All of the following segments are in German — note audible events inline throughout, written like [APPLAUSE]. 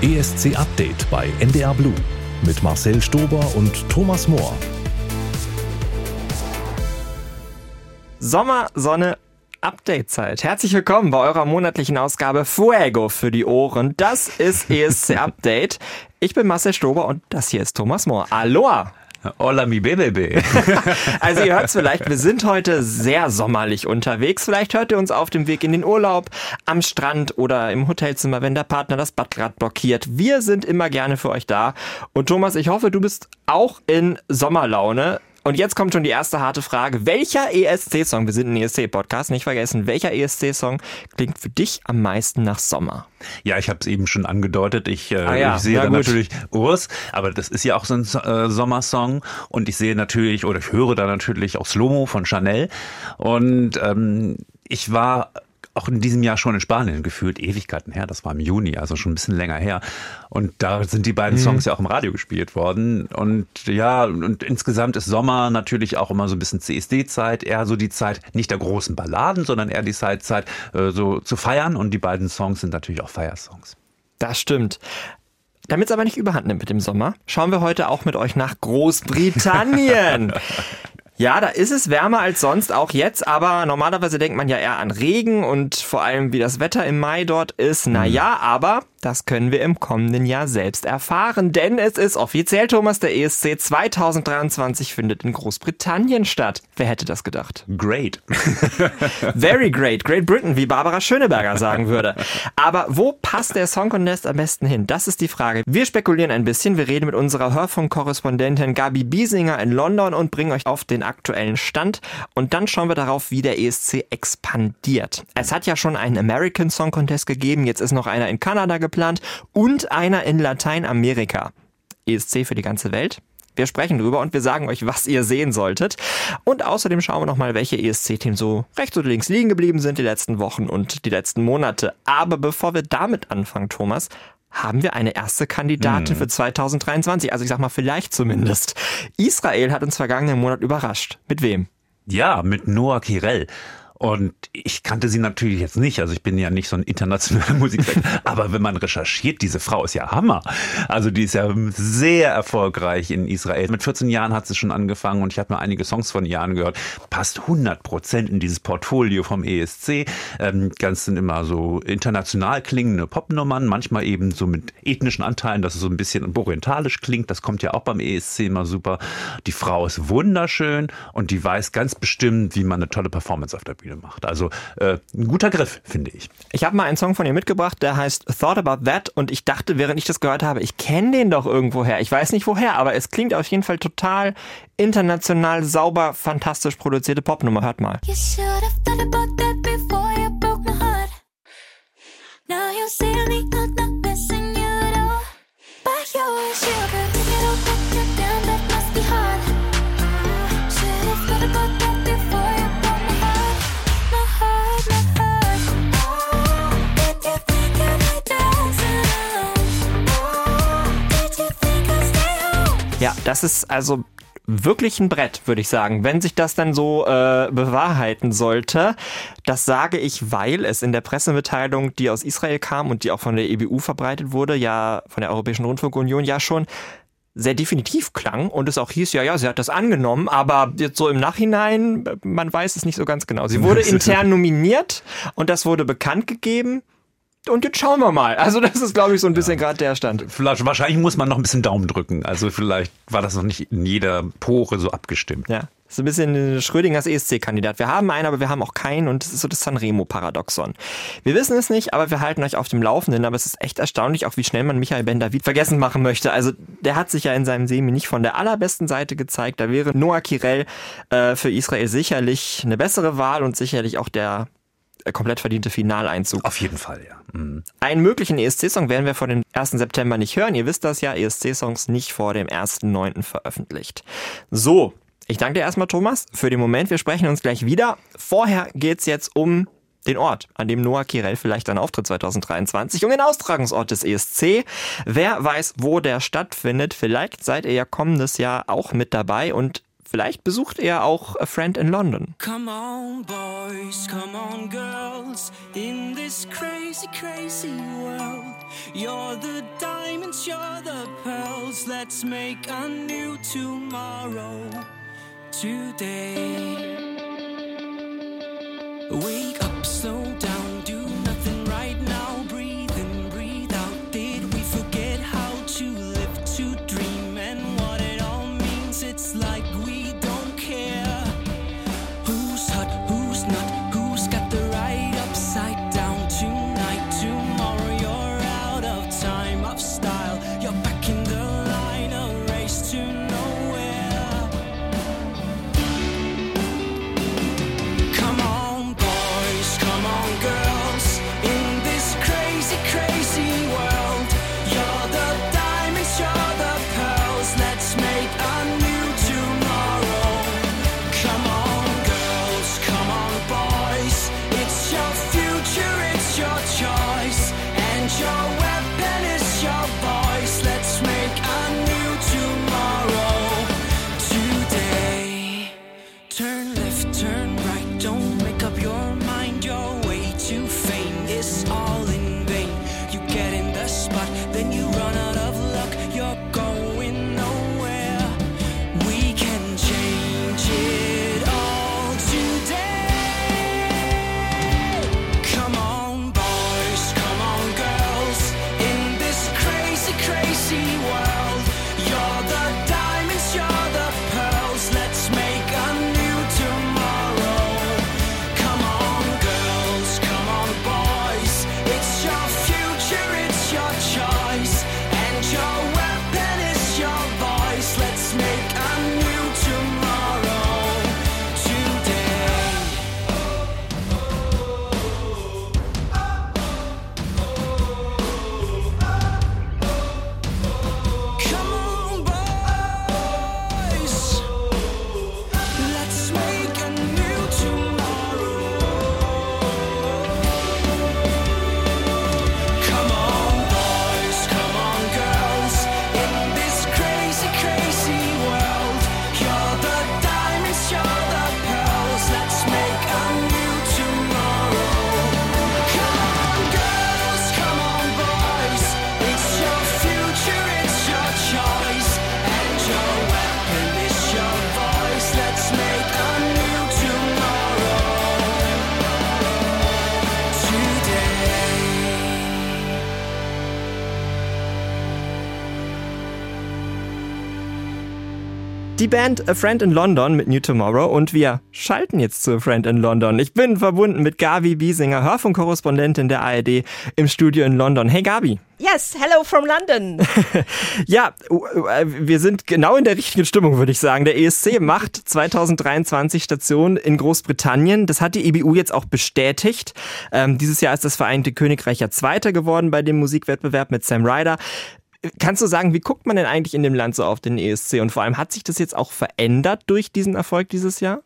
ESC Update bei NDR Blue mit Marcel Stober und Thomas Mohr. Sommer, Sonne, Update-Zeit. Herzlich willkommen bei eurer monatlichen Ausgabe Fuego für die Ohren. Das ist ESC [LAUGHS] Update. Ich bin Marcel Stober und das hier ist Thomas Mohr. Aloha! Hola mi bebebe. [LAUGHS] also ihr hört es vielleicht, wir sind heute sehr sommerlich unterwegs. Vielleicht hört ihr uns auf dem Weg in den Urlaub, am Strand oder im Hotelzimmer, wenn der Partner das Bad blockiert. Wir sind immer gerne für euch da. Und Thomas, ich hoffe, du bist auch in Sommerlaune. Und jetzt kommt schon die erste harte Frage. Welcher ESC-Song, wir sind ein ESC-Podcast, nicht vergessen, welcher ESC-Song klingt für dich am meisten nach Sommer? Ja, ich habe es eben schon angedeutet. Ich, äh, ah ja, ich sehe gut. natürlich Urs, aber das ist ja auch so ein äh, Sommersong. Und ich sehe natürlich, oder ich höre da natürlich auch Slomo von Chanel. Und ähm, ich war auch in diesem Jahr schon in Spanien gefühlt, Ewigkeiten her, das war im Juni, also schon ein bisschen länger her. Und da sind die beiden Songs ja auch im Radio gespielt worden. Und ja, und insgesamt ist Sommer natürlich auch immer so ein bisschen CSD-Zeit, eher so die Zeit nicht der großen Balladen, sondern eher die Zeit, Zeit äh, so zu feiern. Und die beiden Songs sind natürlich auch Feiersongs. Das stimmt. Damit es aber nicht überhand nimmt mit dem Sommer, schauen wir heute auch mit euch nach Großbritannien. [LAUGHS] Ja, da ist es wärmer als sonst, auch jetzt, aber normalerweise denkt man ja eher an Regen und vor allem, wie das Wetter im Mai dort ist. Naja, aber das können wir im kommenden Jahr selbst erfahren, denn es ist offiziell, Thomas, der ESC 2023 findet in Großbritannien statt. Wer hätte das gedacht? Great. [LAUGHS] Very great, Great Britain, wie Barbara Schöneberger sagen würde. Aber wo passt der Song Contest am besten hin? Das ist die Frage. Wir spekulieren ein bisschen, wir reden mit unserer Hörfunk-Korrespondentin Gabi Biesinger in London und bringen euch auf den aktuellen Stand. Und dann schauen wir darauf, wie der ESC expandiert. Es hat ja schon einen American Song Contest gegeben, jetzt ist noch einer in Kanada geplant und einer in Lateinamerika. ESC für die ganze Welt. Wir sprechen drüber und wir sagen euch, was ihr sehen solltet. Und außerdem schauen wir nochmal, welche ESC-Themen so rechts oder links liegen geblieben sind die letzten Wochen und die letzten Monate. Aber bevor wir damit anfangen, Thomas, haben wir eine erste Kandidatin für 2023. Also ich sag mal, vielleicht zumindest. Israel hat uns vergangenen Monat überrascht. Mit wem? Ja, mit Noah Kirel. Und ich kannte sie natürlich jetzt nicht, also ich bin ja nicht so ein internationaler [LAUGHS] Musikfan, aber wenn man recherchiert, diese Frau ist ja Hammer. Also die ist ja sehr erfolgreich in Israel. Mit 14 Jahren hat sie schon angefangen und ich habe mir einige Songs von ihr angehört. Passt 100 Prozent in dieses Portfolio vom ESC. Ähm, ganz sind immer so international klingende Popnummern, manchmal eben so mit ethnischen Anteilen, dass es so ein bisschen orientalisch klingt. Das kommt ja auch beim ESC immer super. Die Frau ist wunderschön und die weiß ganz bestimmt, wie man eine tolle Performance auf der Bühne macht. Also äh, ein guter Griff, finde ich. Ich habe mal einen Song von ihr mitgebracht, der heißt Thought About That und ich dachte, während ich das gehört habe, ich kenne den doch irgendwoher. Ich weiß nicht woher, aber es klingt auf jeden Fall total international, sauber, fantastisch produzierte Popnummer. Hört mal. You should have thought about that before you broke my heart. Now you see me, not missing you at all. But you wish you could Ja, das ist also wirklich ein Brett, würde ich sagen, wenn sich das dann so äh, bewahrheiten sollte. Das sage ich, weil es in der Pressemitteilung, die aus Israel kam und die auch von der EBU verbreitet wurde, ja von der Europäischen Rundfunkunion ja schon sehr definitiv klang und es auch hieß, ja, ja, sie hat das angenommen, aber jetzt so im Nachhinein, man weiß es nicht so ganz genau. Sie wurde intern nominiert und das wurde bekannt gegeben. Und jetzt schauen wir mal. Also das ist, glaube ich, so ein bisschen gerade der Stand. Vielleicht, wahrscheinlich muss man noch ein bisschen Daumen drücken. Also vielleicht war das noch nicht in jeder Pore so abgestimmt. Ja. Das ist ein bisschen Schrödingers ESC-Kandidat. Wir haben einen, aber wir haben auch keinen und das ist so das Sanremo-Paradoxon. Wir wissen es nicht, aber wir halten euch auf dem Laufenden. Aber es ist echt erstaunlich, auch wie schnell man Michael Ben-David vergessen machen möchte. Also der hat sich ja in seinem Semi nicht von der allerbesten Seite gezeigt. Da wäre Noah Kirel äh, für Israel sicherlich eine bessere Wahl und sicherlich auch der komplett verdiente Finaleinzug. Auf jeden Fall, ja. Mhm. Einen möglichen ESC-Song werden wir vor dem 1. September nicht hören. Ihr wisst das ja, ESC-Songs nicht vor dem 1.9. veröffentlicht. So, ich danke dir erstmal, Thomas, für den Moment. Wir sprechen uns gleich wieder. Vorher geht's jetzt um den Ort, an dem Noah Kirel vielleicht dann auftritt 2023, um den Austragungsort des ESC. Wer weiß, wo der stattfindet. Vielleicht seid ihr ja kommendes Jahr auch mit dabei und Vielleicht besucht ihr auch A Friend in London. Come on, boys, come on, girls, in this crazy, crazy world. You're the diamonds, you're the pearls. Let's make a new tomorrow today. Wake up, slow down, do Die Band A Friend in London mit New Tomorrow und wir schalten jetzt zu A Friend in London. Ich bin verbunden mit Gabi Biesinger, Hörfunkkorrespondentin der ARD im Studio in London. Hey Gabi. Yes, hello from London. [LAUGHS] Ja, äh, wir sind genau in der richtigen Stimmung, würde ich sagen. Der ESC macht 2023 Station in Großbritannien. Das hat die EBU jetzt auch bestätigt. Ähm, dieses Jahr ist das Vereinigte Königreich ja Zweiter geworden bei dem Musikwettbewerb mit Sam Ryder. Kannst du sagen, wie guckt man denn eigentlich in dem Land so auf den ESC? Und vor allem, hat sich das jetzt auch verändert durch diesen Erfolg dieses Jahr?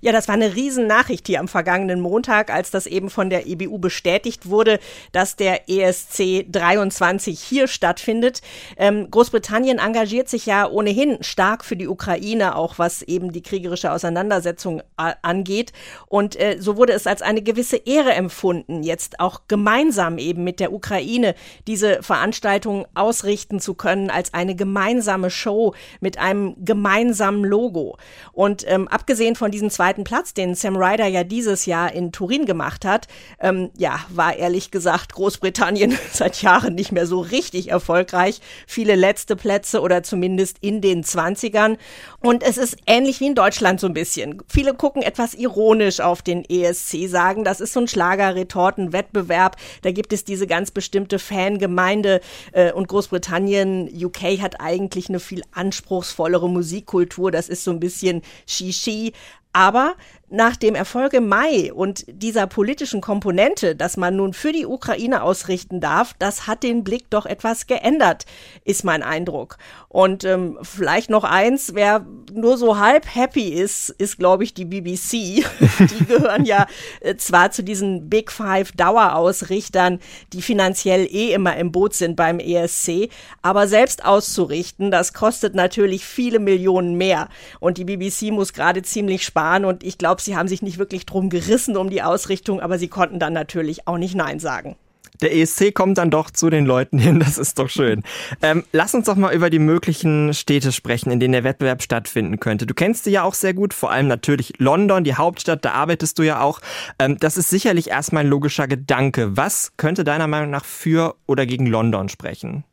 Ja, das war eine Riesennachricht hier am vergangenen Montag, als das eben von der EBU bestätigt wurde, dass der ESC 23 hier stattfindet. Ähm, Großbritannien engagiert sich ja ohnehin stark für die Ukraine, auch was eben die kriegerische Auseinandersetzung angeht. Und äh, so wurde es als eine gewisse Ehre empfunden, jetzt auch gemeinsam eben mit der Ukraine diese Veranstaltung ausrichten zu können, als eine gemeinsame Show mit einem gemeinsamen Logo. Und ähm, abgesehen von diesem zweiten Platz, den Sam Ryder ja dieses Jahr in Turin gemacht hat, ähm, ja, war ehrlich gesagt Großbritannien [LAUGHS] seit Jahren nicht mehr so richtig erfolgreich. Viele letzte Plätze oder zumindest in den 20ern. Und es ist ähnlich wie in Deutschland so ein bisschen. Viele gucken etwas ironisch auf den ESC, sagen, das ist so ein Schlager-Retorten-Wettbewerb. Da gibt es diese ganz bestimmte Fangemeinde äh, und Großbritannien, UK hat eigentlich eine viel anspruchsvollere Musikkultur. Das ist so ein bisschen Shishi. Aber nach dem Erfolg im Mai und dieser politischen Komponente, dass man nun für die Ukraine ausrichten darf, das hat den Blick doch etwas geändert, ist mein Eindruck. Und ähm, vielleicht noch eins, wer nur so halb happy ist, ist, glaube ich, die BBC. [LAUGHS] die gehören ja äh, zwar zu diesen Big Five Dauerausrichtern, die finanziell eh immer im Boot sind beim ESC, aber selbst auszurichten, das kostet natürlich viele Millionen mehr. Und die BBC muss gerade ziemlich sparen und ich glaube, sie haben sich nicht wirklich drum gerissen um die Ausrichtung, aber sie konnten dann natürlich auch nicht Nein sagen. Der ESC kommt dann doch zu den Leuten hin, [LAUGHS] das ist doch schön. Ähm, lass uns doch mal über die möglichen Städte sprechen, in denen der Wettbewerb stattfinden könnte. Du kennst die ja auch sehr gut, vor allem natürlich London, die Hauptstadt, da arbeitest du ja auch. Ähm, das ist sicherlich erstmal ein logischer Gedanke. Was könnte deiner Meinung nach für oder gegen London sprechen?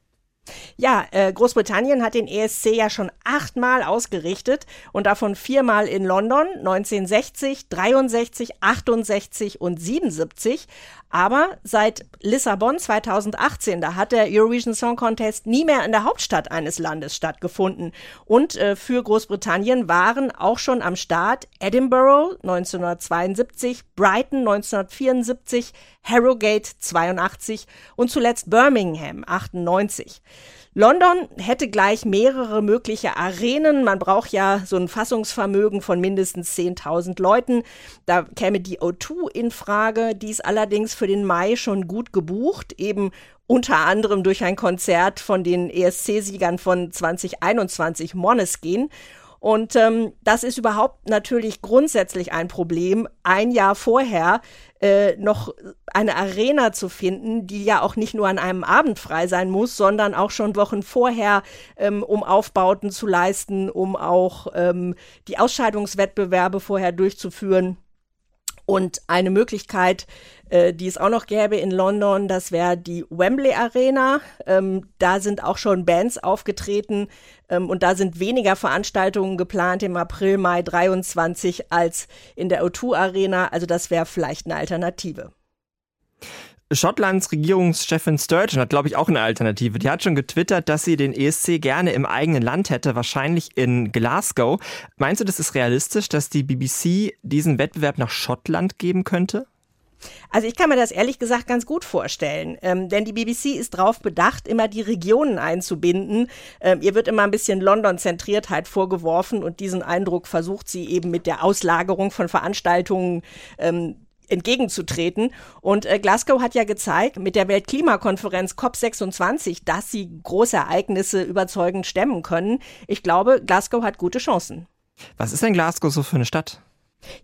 Ja, äh, Großbritannien hat den ESC ja schon achtmal ausgerichtet und davon viermal in London 1960, 63, 68 und 77. Aber seit Lissabon 2018, da hat der Eurovision Song Contest nie mehr in der Hauptstadt eines Landes stattgefunden. Und äh, für Großbritannien waren auch schon am Start Edinburgh 1972, Brighton 1974, Harrogate 82 und zuletzt Birmingham 98. London hätte gleich mehrere mögliche Arenen. Man braucht ja so ein Fassungsvermögen von mindestens 10.000 Leuten. Da käme die O2 in Frage. Die ist allerdings für den Mai schon gut gebucht, eben unter anderem durch ein Konzert von den ESC-Siegern von 2021 Måneskin. Und ähm, das ist überhaupt natürlich grundsätzlich ein Problem, ein Jahr vorher äh, noch eine Arena zu finden, die ja auch nicht nur an einem Abend frei sein muss, sondern auch schon Wochen vorher, ähm, um Aufbauten zu leisten, um auch ähm, die Ausscheidungswettbewerbe vorher durchzuführen. Und eine Möglichkeit, äh, die es auch noch gäbe in London, das wäre die Wembley Arena. Ähm, da sind auch schon Bands aufgetreten ähm, und da sind weniger Veranstaltungen geplant im April, Mai 23 als in der O2 Arena. Also das wäre vielleicht eine Alternative. Schottlands Regierungschefin Sturgeon hat, glaube ich, auch eine Alternative. Die hat schon getwittert, dass sie den ESC gerne im eigenen Land hätte, wahrscheinlich in Glasgow. Meinst du, das ist realistisch, dass die BBC diesen Wettbewerb nach Schottland geben könnte? Also ich kann mir das ehrlich gesagt ganz gut vorstellen, ähm, denn die BBC ist darauf bedacht, immer die Regionen einzubinden. Ähm, ihr wird immer ein bisschen London-Zentriertheit vorgeworfen und diesen Eindruck versucht sie eben mit der Auslagerung von Veranstaltungen ähm, entgegenzutreten. Und äh, Glasgow hat ja gezeigt mit der Weltklimakonferenz COP26, dass sie große Ereignisse überzeugend stemmen können. Ich glaube, Glasgow hat gute Chancen. Was ist denn Glasgow so für eine Stadt?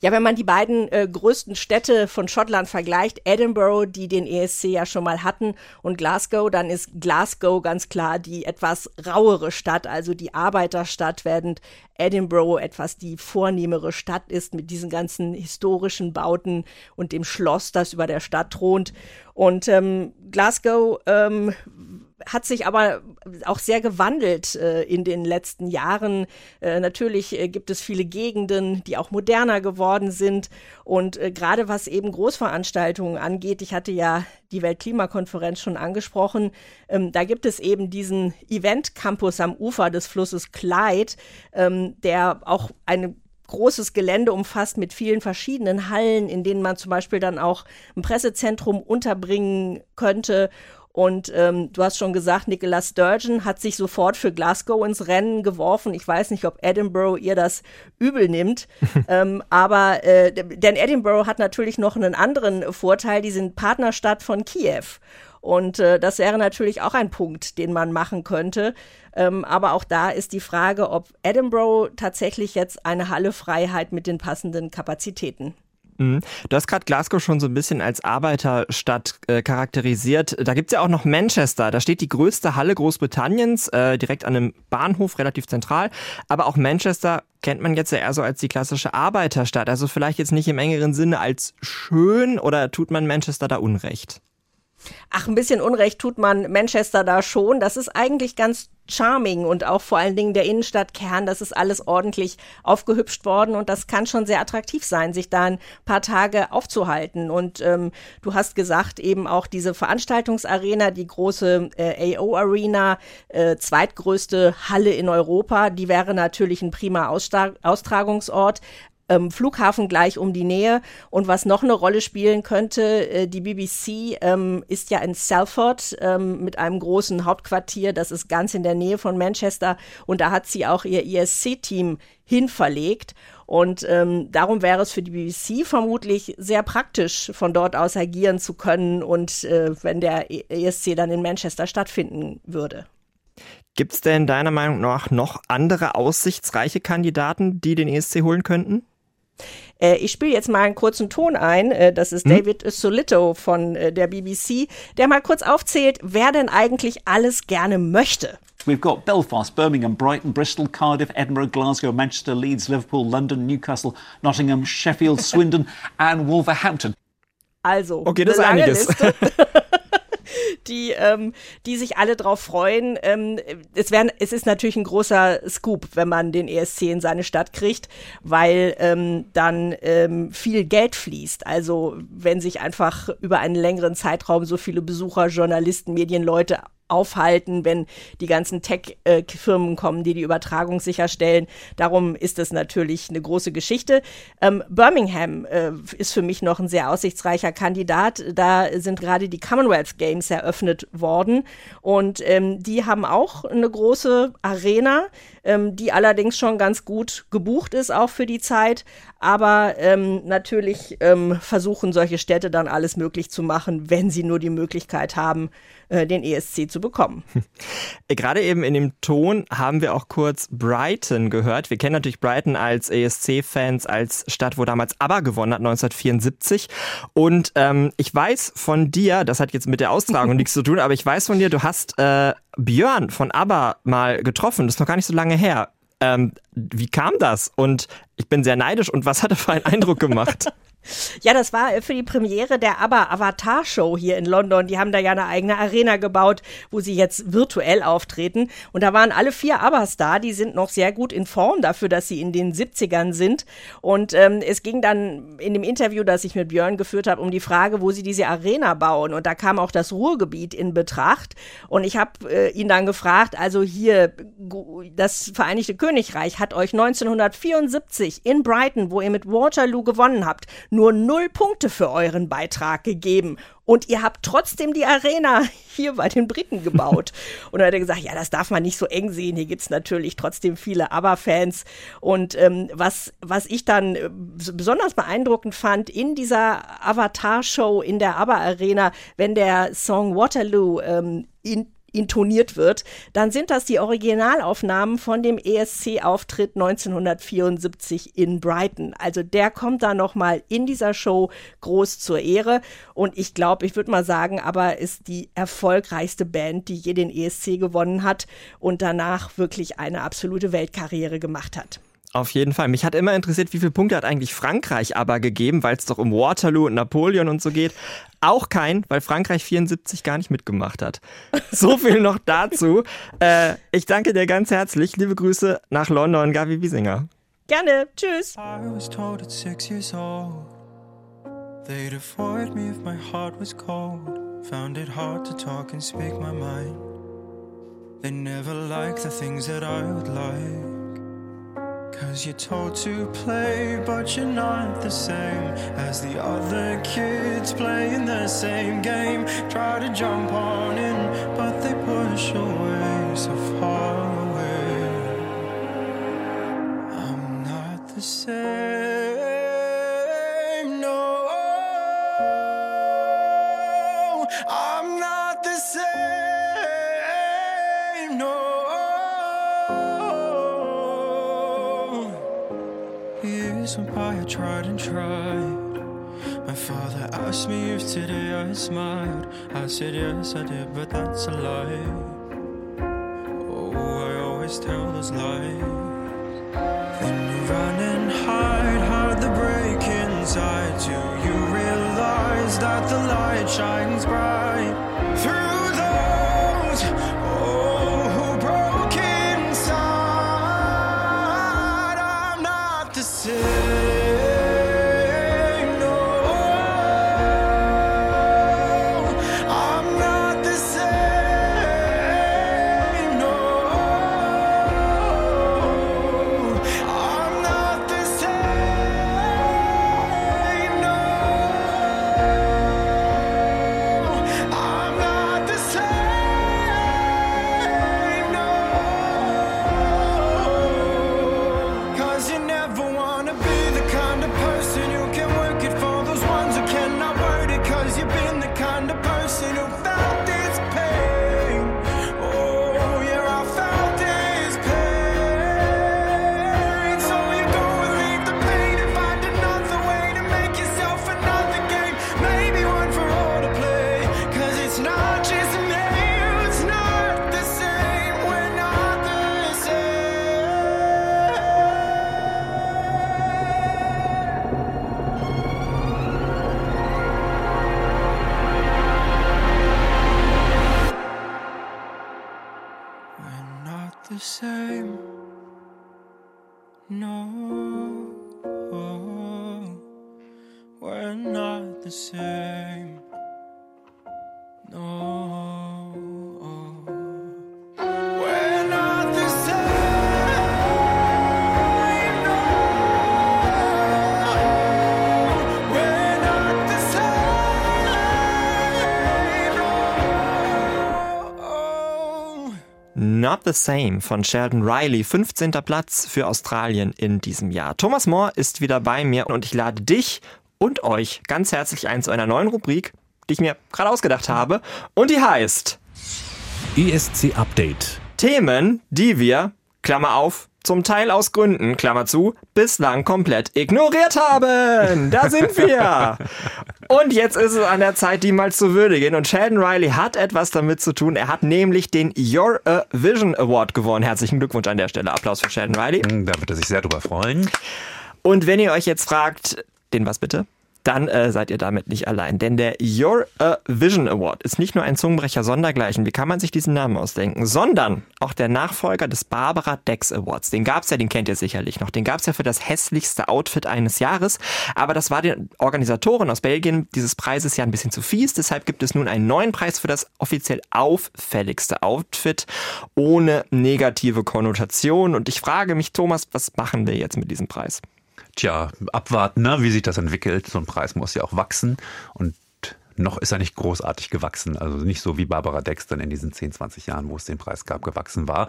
Ja, wenn man die beiden äh, größten Städte von Schottland vergleicht, Edinburgh, die den ESC ja schon mal hatten, und Glasgow, dann ist Glasgow ganz klar die etwas rauere Stadt, also die Arbeiterstadt, während Edinburgh etwas die vornehmere Stadt ist mit diesen ganzen historischen Bauten und dem Schloss, das über der Stadt thront. Und ähm, Glasgow ähm, hat sich aber auch sehr gewandelt äh, in den letzten Jahren. Äh, natürlich äh, gibt es viele Gegenden, die auch moderner geworden sind. Und äh, gerade was eben Großveranstaltungen angeht, ich hatte ja die Weltklimakonferenz schon angesprochen, ähm, da gibt es eben diesen Event Campus am Ufer des Flusses Clyde, ähm, der auch eine großes Gelände umfasst mit vielen verschiedenen Hallen, in denen man zum Beispiel dann auch ein Pressezentrum unterbringen könnte. Und ähm, du hast schon gesagt, Nicola Sturgeon hat sich sofort für Glasgow ins Rennen geworfen. Ich weiß nicht, ob Edinburgh ihr das übel nimmt. [LAUGHS] ähm, aber äh, denn Edinburgh hat natürlich noch einen anderen Vorteil. Die sind Partnerstadt von Kiew. Und äh, das wäre natürlich auch ein Punkt, den man machen könnte. Ähm, aber auch da ist die Frage, ob Edinburgh tatsächlich jetzt eine Halle Freiheit mit den passenden Kapazitäten. Mhm. Du hast gerade Glasgow schon so ein bisschen als Arbeiterstadt äh, charakterisiert. Da gibt's ja auch noch Manchester. Da steht die größte Halle Großbritanniens, äh, direkt an einem Bahnhof, relativ zentral. Aber auch Manchester kennt man jetzt ja eher so als die klassische Arbeiterstadt. Also vielleicht jetzt nicht im engeren Sinne als schön oder tut man Manchester da Unrecht? Ach, ein bisschen Unrecht tut man Manchester da schon. Das ist eigentlich ganz charming und auch vor allen Dingen der Innenstadtkern, das ist alles ordentlich aufgehübscht worden und das kann schon sehr attraktiv sein, sich da ein paar Tage aufzuhalten. Und ähm, du hast gesagt, eben auch diese Veranstaltungsarena, die große äh, AO Arena, äh, zweitgrößte Halle in Europa, die wäre natürlich ein prima Austra Austragungsort ähm, Flughafen gleich um die Nähe. Und was noch eine Rolle spielen könnte, äh, die BBC ähm, ist ja in Salford ähm, mit einem großen Hauptquartier, das ist ganz in der Nähe von Manchester. Und da hat sie auch ihr ESC-Team hinverlegt. Und ähm, darum wäre es für die BBC vermutlich sehr praktisch, von dort aus agieren zu können und äh, wenn der ESC dann in Manchester stattfinden würde. Gibt es denn deiner Meinung nach noch andere aussichtsreiche Kandidaten, die den ESC holen könnten? Äh, ich spiele jetzt mal einen kurzen Ton ein. Äh, das ist David Solito von äh, der BBC, der mal kurz aufzählt, wer denn eigentlich alles gerne möchte. We've got Belfast, Birmingham, Brighton, Bristol, Cardiff, Edinburgh, Glasgow, Manchester, Leeds, Liverpool, London, Newcastle, Nottingham, Sheffield, [LAUGHS] Swindon, and Wolverhampton. Also, Okay, das eine ist einiges. Liste. [LAUGHS] die, ähm, die sich alle drauf freuen. Ähm, es, werden, es ist natürlich ein großer Scoop, wenn man den ESC in seine Stadt kriegt, weil ähm, dann ähm, viel Geld fließt. Also wenn sich einfach über einen längeren Zeitraum so viele Besucher, Journalisten, Medienleute aufhalten, wenn die ganzen Tech-Firmen kommen, die die Übertragung sicherstellen. Darum ist es natürlich eine große Geschichte. Ähm, Birmingham äh, ist für mich noch ein sehr aussichtsreicher Kandidat. Da sind gerade die Commonwealth Games eröffnet worden und ähm, die haben auch eine große Arena, ähm, die allerdings schon ganz gut gebucht ist, auch für die Zeit. Aber ähm, natürlich ähm, versuchen solche Städte dann alles möglich zu machen, wenn sie nur die Möglichkeit haben, äh, den ESC zu bekommen. [LAUGHS] Äh, Gerade eben in dem Ton haben wir auch kurz Brighton gehört. Wir kennen natürlich Brighton als ESC-Fans, als Stadt, wo damals ABBA gewonnen hat, 1974. Und ähm, ich weiß von dir, das hat jetzt mit der Austragung [LAUGHS] nichts zu tun, aber ich weiß von dir, du hast äh, Björn von ABBA mal getroffen. Das ist noch gar nicht so lange her. Ähm, wie kam das? Und ich bin sehr neidisch. Und was hat er für einen Eindruck gemacht? [LAUGHS] Ja, das war äh, für die Premiere der ABBA Avatar Show hier in London. Die haben da ja eine eigene Arena gebaut, wo sie jetzt virtuell auftreten. Und da waren alle vier ABBAs da. Die sind noch sehr gut in Form dafür, dass sie in den 70ern sind. Und ähm, es ging dann in dem Interview, das ich mit Björn geführt habe, um die Frage, wo sie diese Arena bauen. Und da kam auch das Ruhrgebiet in Betracht. Und ich habe äh, ihn dann gefragt, also hier, das Vereinigte Königreich hat euch 1974 in Brighton, wo ihr mit Waterloo gewonnen habt, nur null Punkte für euren Beitrag gegeben. Und ihr habt trotzdem die Arena [LAUGHS] hier bei den Briten gebaut. [LAUGHS] Und dann hat er gesagt, ja, das darf man nicht so eng sehen. Hier gibt's natürlich trotzdem viele ABBA-Fans. Und ähm, was, was ich dann äh, so besonders beeindruckend fand, in dieser Avatar-Show in der ABBA-Arena, wenn der Song Waterloo ähm, in intoniert wird, dann sind das die Originalaufnahmen von dem ESC-Auftritt 1974 in Brighton. Also der kommt da nochmal in dieser Show groß zur Ehre. Und ich glaube, ich würde mal sagen, aber ist die erfolgreichste Band, die je den ESC gewonnen hat und danach wirklich eine absolute Weltkarriere gemacht hat. Auf jeden Fall. Mich hat immer interessiert, wie viele Punkte hat eigentlich Frankreich aber gegeben, weil es doch um Waterloo und Napoleon und so geht. Auch kein, weil Frankreich 74 gar nicht mitgemacht hat. So viel noch dazu. [LAUGHS] Äh, ich danke dir ganz herzlich. Liebe Grüße nach London, Gavi Wiesinger. Gerne. Tschüss. I was told at six years old they'd avoid me if my heart was cold. Found it hard to talk and speak my mind. They never liked the things that I would like. Cause you're told to play, but you're not the same as the other kids playing the same game. Try to jump on in, but they push away so far away. I'm not the same, smiled. I said yes, I did, but that's a lie. Jesus. The Same von Sheldon Riley, 15. Platz für Australien in diesem Jahr. Thomas Moore ist wieder bei mir und ich lade dich und euch ganz herzlich ein zu einer neuen Rubrik, die ich mir gerade ausgedacht habe und die heißt ESC Update. Themen, die wir, Klammer auf, zum Teil aus Gründen, Klammer zu, bislang komplett ignoriert haben. Da sind wir. [LAUGHS] Und jetzt ist es an der Zeit, die mal zu würdigen. Und Sheldon Riley hat etwas damit zu tun. Er hat nämlich den Your a Vision Award gewonnen. Herzlichen Glückwunsch an der Stelle. Applaus für Sheldon Riley. Da wird er sich sehr drüber freuen. Und wenn ihr euch jetzt fragt, den was bitte? Dann äh, seid ihr damit nicht allein. Denn der Your a Vision Award ist nicht nur ein Zungenbrecher sondergleichen, wie kann man sich diesen Namen ausdenken, sondern auch der Nachfolger des Barbara Dex Awards. Den gab's ja, den kennt ihr sicherlich noch. Den gab's ja für das hässlichste Outfit eines Jahres. Aber das war den Organisatoren aus Belgien dieses Preises ja ein bisschen zu fies. Deshalb gibt es nun einen neuen Preis für das offiziell auffälligste Outfit ohne negative Konnotation. Und ich frage mich, Thomas, was machen wir jetzt mit diesem Preis? Tja, abwarten, ne, wie sich das entwickelt. So ein Preis muss ja auch wachsen. Und noch ist er nicht großartig gewachsen. Also nicht so wie Barbara Dex dann in diesen 10, 20 Jahren, wo es den Preis gab, gewachsen war.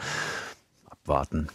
Abwarten.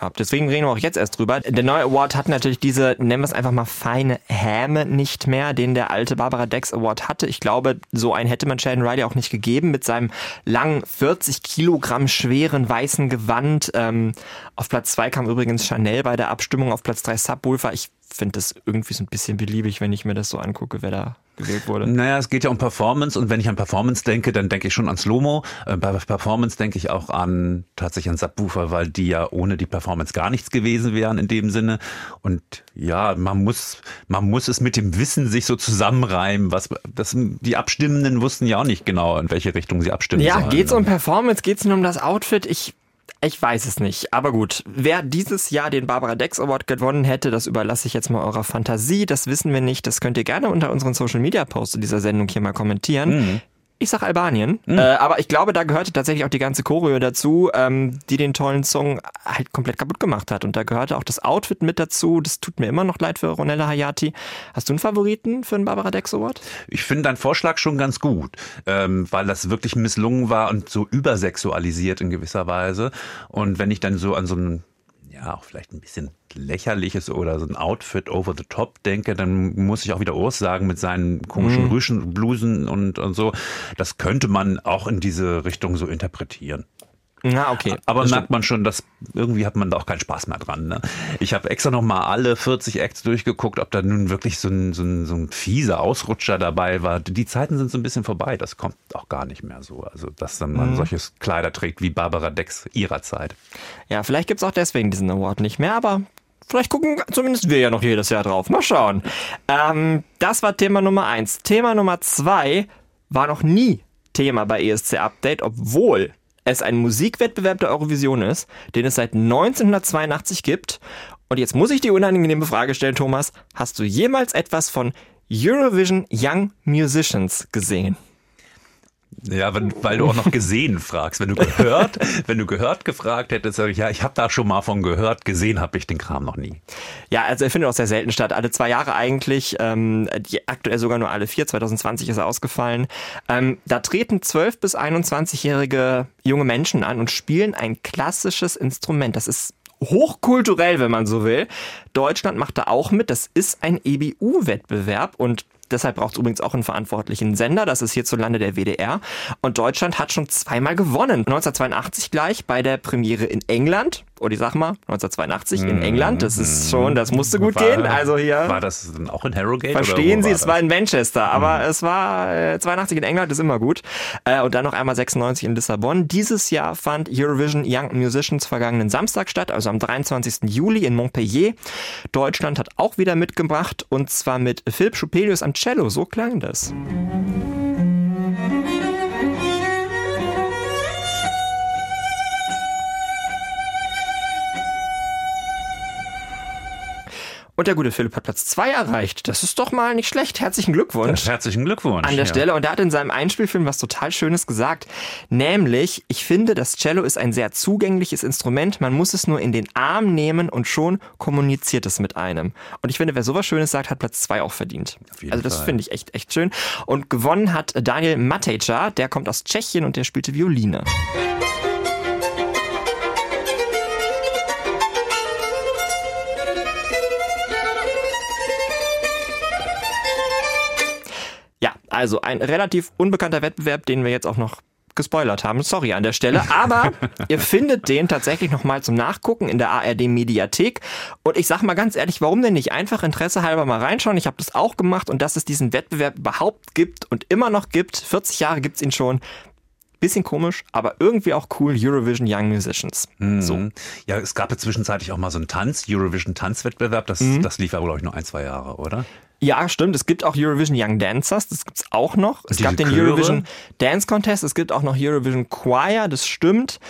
Ja, deswegen reden wir auch jetzt erst drüber. Der neue Award hat natürlich diese, nennen wir es einfach mal, feine Häme nicht mehr, den der alte Barbara Dex Award hatte. Ich glaube, so einen hätte man Sheldon Riley auch nicht gegeben mit seinem langen, 40 Kilogramm schweren weißen Gewand. Ähm, auf Platz zwei kam übrigens Chanel bei der Abstimmung, auf Platz drei Subwoofer. Ich finde das irgendwie so ein bisschen beliebig, wenn ich mir das so angucke, wer da gewählt wurde. Naja, es geht ja um Performance und wenn ich an Performance denke, dann denke ich schon an Slow-Mo. Äh, Bei Performance denke ich auch an tatsächlich an Subwoofer, weil die ja ohne die Performance gar nichts gewesen wären in dem Sinne. Und ja, man muss, man muss es mit dem Wissen sich so zusammenreimen. Was, das, die Abstimmenden wussten ja auch nicht genau, in welche Richtung sie abstimmen Ja, sollen. geht's um Performance, geht's nur um das Outfit? Ich ich weiß es nicht. Aber gut, wer dieses Jahr den Barbara Dex Award gewonnen hätte, das überlasse ich jetzt mal eurer Fantasie. Das wissen wir nicht. Das könnt ihr gerne unter unseren Social Media Posts dieser Sendung hier mal kommentieren. Ich sag Albanien, äh, aber ich glaube, da gehörte tatsächlich auch die ganze Choreo dazu, ähm, die den tollen Song halt komplett kaputt gemacht hat. Und da gehörte auch das Outfit mit dazu. Das tut mir immer noch leid für Ronella Hayati. Hast du einen Favoriten für den Barbara Dex Award? Ich finde deinen Vorschlag schon ganz gut, ähm, weil das wirklich misslungen war und so übersexualisiert in gewisser Weise. Und wenn ich dann so an so ein, ja, auch vielleicht ein bisschen lächerliches oder so ein Outfit over the top denke, dann muss ich auch wieder Urs sagen mit seinen komischen Rüschen, Blusen und, und so. Das könnte man auch in diese Richtung so interpretieren. Na, okay. Aber Das merkt man schon, dass irgendwie hat man da auch keinen Spaß mehr dran. Ne? Ich habe extra noch mal alle 40 Acts durchgeguckt, ob da nun wirklich so ein, so, ein, so ein fieser Ausrutscher dabei war. Die Zeiten sind so ein bisschen vorbei. Das kommt auch gar nicht mehr so. Also, dass dann man solches Kleider trägt wie Barbara Dex ihrer Zeit. Ja, vielleicht gibt's auch deswegen diesen Award nicht mehr, aber vielleicht gucken zumindest wir ja noch jedes Jahr drauf. Mal schauen. Ähm, das war Thema Nummer eins. Thema Nummer zwei war noch nie Thema bei ESC Update, obwohl es ein Musikwettbewerb der Eurovision ist, den es seit 1982 gibt. Und jetzt muss ich die unangenehme Frage stellen, Thomas. Hast du jemals etwas von Eurovision Young Musicians gesehen? Ja, wenn, weil du auch noch gesehen fragst. Wenn du gehört, [LAUGHS] wenn du gehört gefragt hättest, sag ich, ja, ich habe da schon mal von gehört, gesehen habe ich den Kram noch nie. Ja, also er findet auch sehr selten statt. Alle zwei Jahre eigentlich. Ähm, die, aktuell sogar nur alle vier. 2020 ist er ausgefallen. Ähm, da treten 12- bis 21-jährige junge Menschen an und spielen ein klassisches Instrument. Das ist hochkulturell, wenn man so will. Deutschland macht da auch mit. Das ist ein EBU-Wettbewerb und Deshalb braucht es übrigens auch einen verantwortlichen Sender. Das ist hierzulande der WDR. Und Deutschland hat schon zweimal gewonnen. 1982 gleich bei der Premiere in England. Oder ich sag mal, 1982 in England. Das ist schon, das musste gut War- gehen. Also hier. War das dann auch in Harrogate? Verstehen Sie, es war das? in Manchester, aber es war äh, 82 in England, ist immer gut. Äh, und dann noch einmal 96 in Lissabon. Dieses Jahr fand Eurovision Young Musicians vergangenen Samstag statt, also am 23. Juli in Montpellier. Deutschland hat auch wieder mitgebracht und zwar mit Philipp Schupelius am Cello. So klang das. Und der gute Philipp hat Platz zwei erreicht. Das ist doch mal nicht schlecht. Herzlichen Glückwunsch. Herzlichen Glückwunsch. an der ja. Stelle. Und er hat in seinem Einspielfilm was total Schönes gesagt. Nämlich, ich finde, das Cello ist ein sehr zugängliches Instrument. Man muss es nur in den Arm nehmen und schon kommuniziert es mit einem. Und ich finde, wer sowas Schönes sagt, hat Platz zwei auch verdient. Also das finde ich echt, echt schön. Und gewonnen hat Daniel Matejca. Der kommt aus Tschechien und der spielte Violine. Also ein relativ unbekannter Wettbewerb, den wir jetzt auch noch gespoilert haben. Sorry an der Stelle. [LAUGHS] Aber ihr findet den tatsächlich nochmal zum Nachgucken in der ARD Mediathek. Und ich sag mal ganz ehrlich, warum denn nicht einfach Interesse halber mal reinschauen? Ich habe das auch gemacht und dass es diesen Wettbewerb überhaupt gibt und immer noch gibt. 40 Jahre gibt's ihn schon. Bisschen komisch, aber irgendwie auch cool. Eurovision Young Musicians. So. Mhm. Ja, es gab ja zwischenzeitlich auch mal so einen Tanz, Eurovision Tanzwettbewerb. Das, Mhm. das lief aber, glaube ich, nur ein, zwei Jahre, oder? Ja, stimmt. Es gibt auch Eurovision Young Dancers, das gibt's auch noch. Es Diese gab den Chöre? Eurovision Dance Contest, es gibt auch noch Eurovision Choir, das stimmt.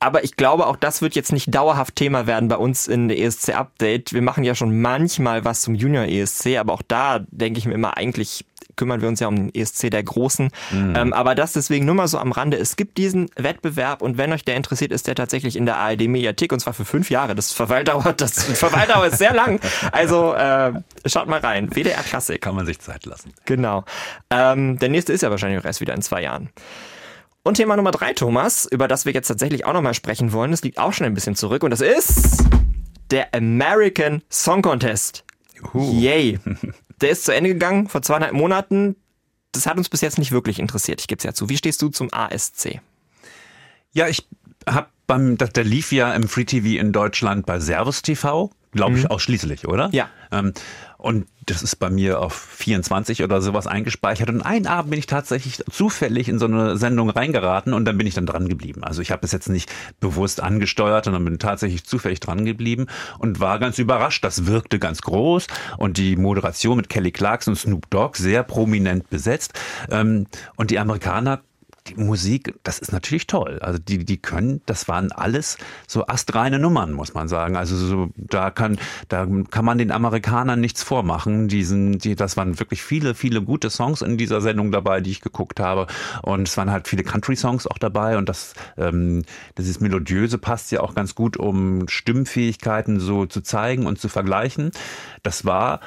Aber ich glaube, auch das wird jetzt nicht dauerhaft Thema werden bei uns in der ESC Update. Wir machen ja schon manchmal was zum Junior ESC, aber auch da denke ich mir immer, eigentlich kümmern wir uns ja um den ESC der Großen. Ähm, aber das deswegen nur mal so am Rande. Es gibt diesen Wettbewerb und wenn euch der interessiert, ist der tatsächlich in der ARD Mediathek und zwar für fünf Jahre. Das Verweildauer, das [LAUGHS] Verweildauer ist sehr lang. Also äh, schaut mal rein. WDR Klassik. Kann man sich Zeit lassen. Genau. Ähm, der nächste ist ja wahrscheinlich auch erst wieder in zwei Jahren. Und Thema Nummer drei, Thomas, über das wir jetzt tatsächlich auch nochmal sprechen wollen, das liegt auch schon ein bisschen zurück und das ist der American Song Contest. Yay. [LAUGHS] Der ist zu Ende gegangen vor zweieinhalb Monaten. Das hat uns bis jetzt nicht wirklich interessiert, ich gebe es ja zu. Wie stehst du zum ASC? Ja, ich habe beim, der lief ja im Free TV in Deutschland bei Servus TV, glaube ich ausschließlich, oder? Ja. Ähm, und das ist bei mir auf 24 oder sowas eingespeichert. Und einen Abend bin ich tatsächlich zufällig in so eine Sendung reingeraten und dann bin ich dann dran geblieben. Also ich habe es jetzt nicht bewusst angesteuert, sondern bin tatsächlich zufällig dran geblieben und war ganz überrascht. Das wirkte ganz groß und die Moderation mit Kelly Clarkson und Snoop Dogg sehr prominent besetzt. Ähm, und die Amerikaner die Musik, das ist natürlich toll. Also die, die können, das waren alles so astreine Nummern, muss man sagen. Also so, da kann, da kann man den Amerikanern nichts vormachen. Diesen, die, das waren wirklich viele, viele gute Songs in dieser Sendung dabei, die ich geguckt habe. Und es waren halt viele Country-Songs auch dabei. Und das, ähm, dieses Melodiöse passt ja auch ganz gut, um Stimmfähigkeiten so zu zeigen und zu vergleichen. Das war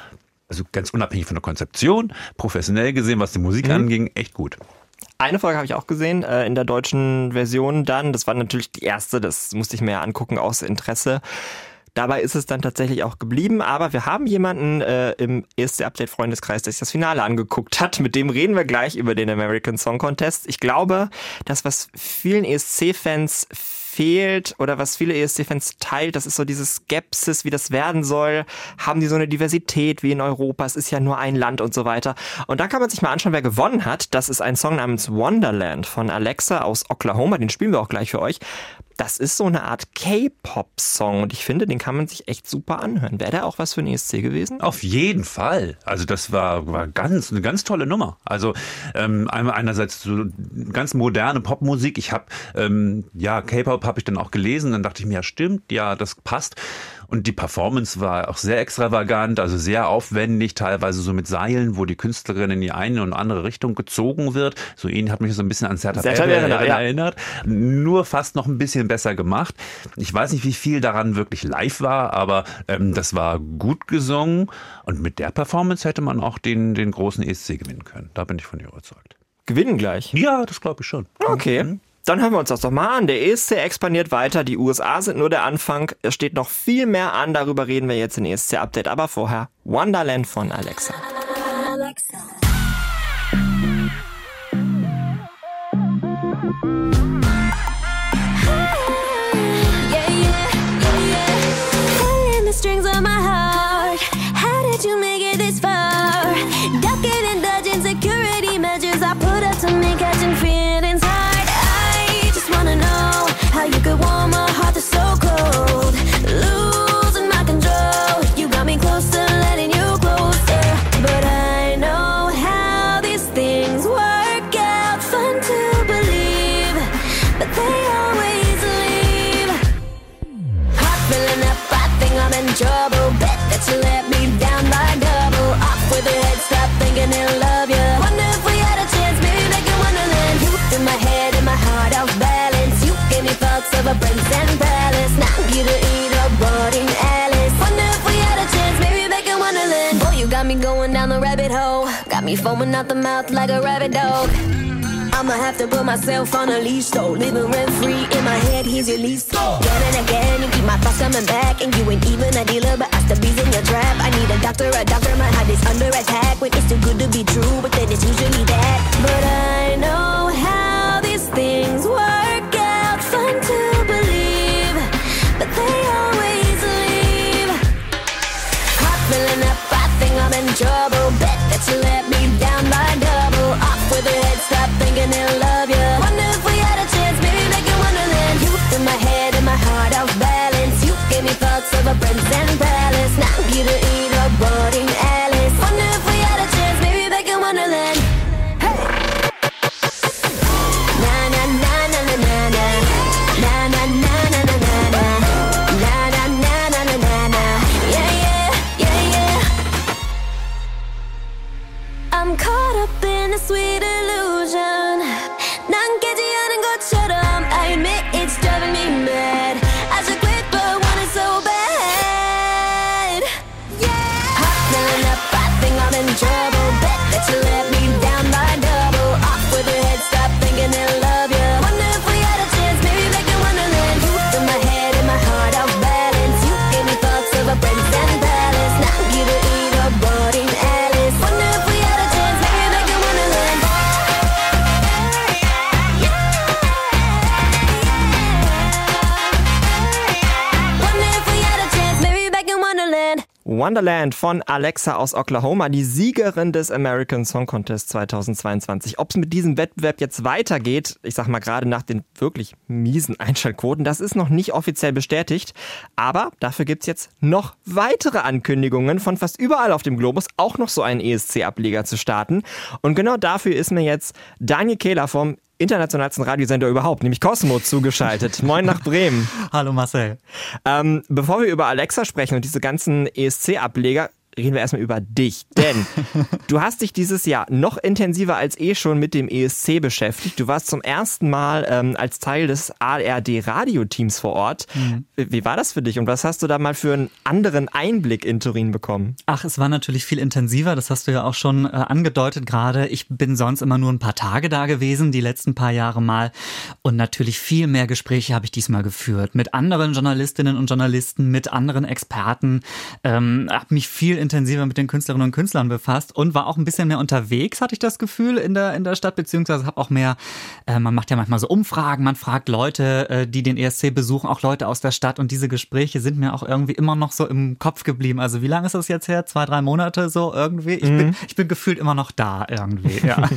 also ganz unabhängig von der Konzeption, professionell gesehen, was die Musik anging, echt gut. Eine Folge habe ich auch gesehen, äh, in der deutschen Version dann. Das war natürlich die erste, das musste ich mir ja angucken aus Interesse. Dabei ist es dann tatsächlich auch geblieben, aber wir haben jemanden äh, im ESC-Update-Freundeskreis, der sich das Finale angeguckt hat. Mit dem reden wir gleich über den American Song Contest. Ich glaube, das, was vielen ESC-Fans fehlt oder was viele ESC-Fans teilt, das ist so diese Skepsis, wie das werden soll. Haben die so eine Diversität wie in Europa? Es ist ja nur ein Land und so weiter. Und da kann man sich mal anschauen, wer gewonnen hat. Das ist ein Song namens Wonderland von Alexa aus Oklahoma. Den spielen wir auch gleich für euch. Das ist so eine Art K-Pop-Song und ich finde, den kann man sich echt super anhören. Wäre der auch was für ein ESC gewesen? Auf jeden Fall. Also das war, war ganz eine ganz tolle Nummer. Also ähm, einerseits so ganz moderne Popmusik. Ich habe ähm, ja K-Pop habe ich dann auch gelesen. Dann dachte ich mir, ja stimmt, ja das passt. Und die Performance war auch sehr extravagant, also sehr aufwendig, teilweise so mit Seilen, wo die Künstlerin in die eine und andere Richtung gezogen wird. So ähnlich hat mich so ein bisschen an Serta Serta Pepper Pepper, ja. erinnert. Nur fast noch ein bisschen besser gemacht. Ich weiß nicht, wie viel daran wirklich live war, aber ähm, das war gut gesungen. Und mit der Performance hätte man auch den, den großen ESC gewinnen können. Da bin ich von dir überzeugt. Gewinnen gleich. Ja, das glaube ich schon. Okay. Dann hören wir uns das doch mal an. Der ESC expandiert weiter. Die USA sind nur der Anfang. Es steht noch viel mehr an. Darüber reden wir jetzt in ESC Update. Aber vorher Wonderland von Alexa. Yeah, foaming out the mouth like a rabbit dog. I'ma have to put myself on a leash, though. Living rent free in my head, here's your lease. Uh. Again and again, you keep my thoughts coming back. And you ain't even a dealer, but I still bees in your trap. I need a doctor, a doctor, my heart is under attack. When it's too good to be true, but then it's usually that. But I know how these things work out. Fun to believe, but they always leave. Heart filling up, I think I'm in trouble. Bet that you let me with your head, stop thinking they'll love you. Wonder if we had a chance, maybe back in Wonderland. You in my head and my heart off balance. You gave me thoughts of a prince and palace. Now to eat Wonderland. Von Alexa aus Oklahoma, die Siegerin des American Song Contest 2022. Ob es mit diesem Wettbewerb jetzt weitergeht, ich sag mal gerade nach den wirklich miesen Einschaltquoten, das ist noch nicht offiziell bestätigt. Aber dafür gibt's jetzt noch weitere Ankündigungen von fast überall auf dem Globus, auch noch so einen ESC-Ableger zu starten. Und genau dafür ist mir jetzt Daniel Kehler vom internationalsten Radiosender überhaupt, nämlich Cosmo, zugeschaltet. [LAUGHS] Moin nach Bremen. Hallo Marcel. Ähm, bevor wir über Alexa sprechen und diese ganzen ESC-Ableger, reden wir erstmal über dich. Denn [LAUGHS] du hast dich dieses Jahr noch intensiver als eh schon mit dem ESC beschäftigt. Du warst zum ersten Mal ähm, als Teil des ARD-Radioteams vor Ort. Wie wie war das für dich und was hast du da mal für einen anderen Einblick in Turin bekommen? Ach, es war natürlich viel intensiver, das hast du ja auch schon äh, angedeutet gerade. Ich bin sonst immer nur ein paar Tage da gewesen, die letzten paar Jahre mal. Und natürlich viel mehr Gespräche habe ich diesmal geführt. Mit anderen Journalistinnen und Journalisten, mit anderen Experten. Ähm, habe mich viel intensiver mit den Künstlerinnen und Künstlern befasst und war auch ein bisschen mehr unterwegs, hatte ich das Gefühl, in der, in der Stadt, beziehungsweise habe auch mehr, äh, man macht ja manchmal so Umfragen, man fragt Leute, äh, die den ESC besuchen, auch Leute aus der Stadt und diese Gespräche sind mir auch irgendwie immer noch so im Kopf geblieben. Also wie lange ist das jetzt her? Zwei, drei Monate so irgendwie? Ich, bin, ich bin gefühlt immer noch da irgendwie, ja.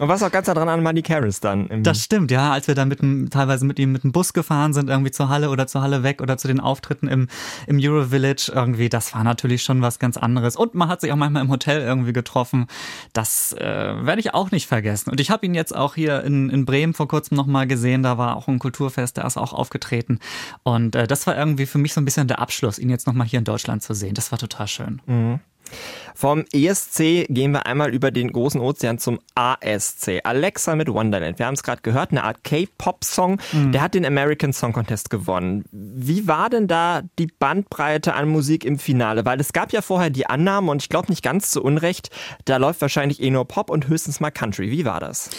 Und warst auch ganz nah dran an Malik Harris dann. Das stimmt, ja, als wir dann mit teilweise mit ihm mit dem Bus gefahren sind, irgendwie zur Halle oder zur Halle weg oder zu den Auftritten im, im Euro Village irgendwie, das war natürlich schon was ganz anderes. Und man hat sich auch manchmal im Hotel irgendwie getroffen. Das äh, werde ich auch nicht vergessen. Und ich habe ihn jetzt auch hier in, in Bremen vor kurzem nochmal gesehen, da war auch ein Kulturfest, da ist auch aufgetreten. Und äh, das war irgendwie für mich so ein bisschen der Abschluss, ihn jetzt nochmal hier in Deutschland zu sehen. Das war total schön. Vom ESC gehen wir einmal über den großen Ozean zum ASC. Alexa mit Wonderland. Wir haben es gerade gehört, eine Art K-Pop-Song. Der hat den American Song Contest gewonnen. Wie war denn da die Bandbreite an Musik im Finale? Weil es gab ja vorher die Annahme und ich glaube nicht ganz zu Unrecht, da läuft wahrscheinlich eh nur Pop und höchstens mal Country. Wie war das?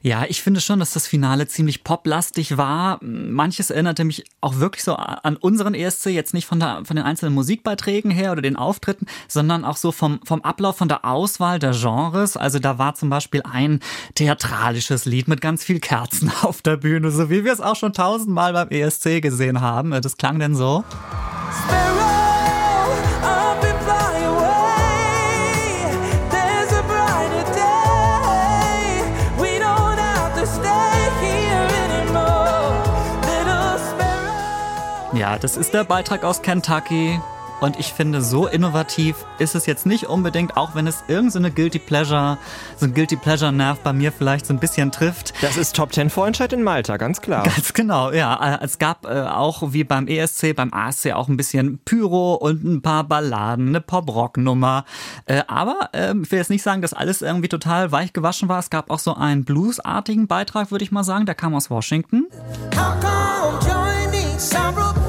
Ja, ich finde schon, dass das Finale ziemlich poplastig war. Manches erinnerte mich auch wirklich so an unseren ESC, jetzt nicht von, der, von den einzelnen Musikbeiträgen her oder den Auftritten, sondern auch so vom, vom Ablauf, von der Auswahl der Genres. Also da war zum Beispiel ein theatralisches Lied mit ganz viel Kerzen [LAUGHS] auf der Bühne, so wie wir es auch schon tausendmal beim ESC gesehen haben. Das klang denn so. Ja, das ist der Beitrag aus Kentucky. Und ich finde, so innovativ ist es jetzt nicht unbedingt, auch wenn es irgendeine so Guilty Pleasure, so ein Guilty Pleasure Nerv bei mir vielleicht so ein bisschen trifft. Das ist Top 10 Vorentscheid in Malta, ganz klar. Ganz genau, ja. Es gab äh, auch wie beim ESC, beim ASC auch ein bisschen Pyro und ein paar Balladen, eine Pop-Rock-Nummer. Äh, aber äh, ich will jetzt nicht sagen, dass alles irgendwie total weich gewaschen war. Es gab auch so einen bluesartigen Beitrag, würde ich mal sagen. Der kam aus Washington. How come needs sorrow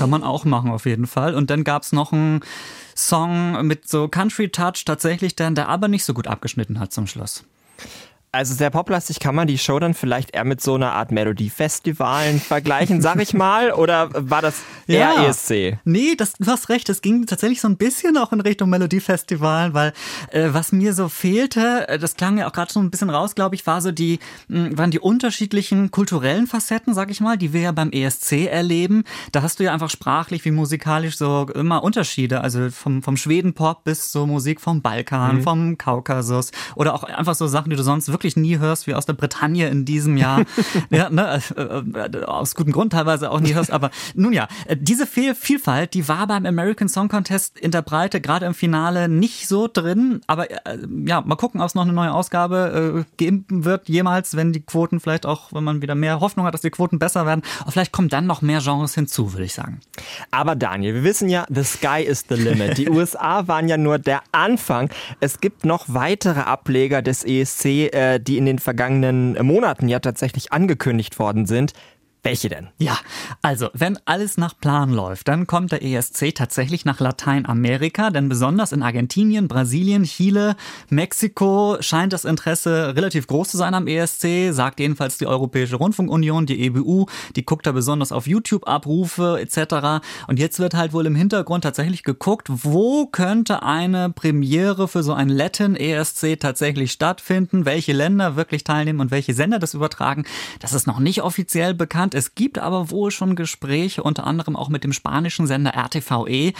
kann man auch machen auf jeden Fall. Und dann gab's noch einen Song mit so Country Touch tatsächlich, dann der aber nicht so gut abgeschnitten hat zum Schluss. Also sehr poplastig kann man die Show dann vielleicht eher mit so einer Art Melodiefestivalen vergleichen, sag ich mal, oder war das eher E ESC? Nee, das, du hast recht, es ging tatsächlich so ein bisschen auch in Richtung Melodiefestival, weil äh, was mir so fehlte, äh, das klang ja auch gerade so ein bisschen raus, glaube ich, war so die, mh, waren die unterschiedlichen kulturellen Facetten, sag ich mal, die wir ja beim ESC erleben. Da hast du ja einfach sprachlich wie musikalisch so immer Unterschiede, also vom, vom Schweden-Pop bis so Musik vom Balkan, vom Kaukasus oder auch einfach so Sachen, die du sonst wirklich nie hörst, wie aus der Bretagne in diesem Jahr. [LAUGHS] ja, ne, äh, äh, aus gutem Grund teilweise auch nie hörst, aber nun ja, äh, diese Viel Vielfalt, die war beim American Song Contest in der Breite gerade im Finale nicht so drin, aber äh, ja, mal gucken, ob es noch eine neue Ausgabe äh, geben wird jemals, wenn die Quoten vielleicht auch, wenn man wieder mehr Hoffnung hat, dass die Quoten besser werden, und vielleicht kommen dann noch mehr Genres hinzu, würde ich sagen. Aber Daniel, wir wissen ja, the sky is the limit. Die [LAUGHS] USA waren ja nur der Anfang. Es gibt noch weitere Ableger des ESC, äh, die in den vergangenen Monaten ja tatsächlich angekündigt worden sind. Welche denn? Ja, also wenn alles nach Plan läuft, dann kommt der ESC tatsächlich nach Lateinamerika, denn besonders in Argentinien, Brasilien, Chile, Mexiko scheint das Interesse relativ groß zu sein am ESC, sagt jedenfalls die Europäische Rundfunkunion, die EBU, die guckt da besonders auf YouTube-Abrufe etc. Und jetzt wird halt wohl im Hintergrund tatsächlich geguckt, wo könnte eine Premiere für so ein Latin ESC tatsächlich stattfinden, welche Länder wirklich teilnehmen und welche Sender das übertragen. Das ist noch nicht offiziell bekannt. Es gibt aber wohl schon Gespräche, unter anderem auch mit dem spanischen Sender RTVE,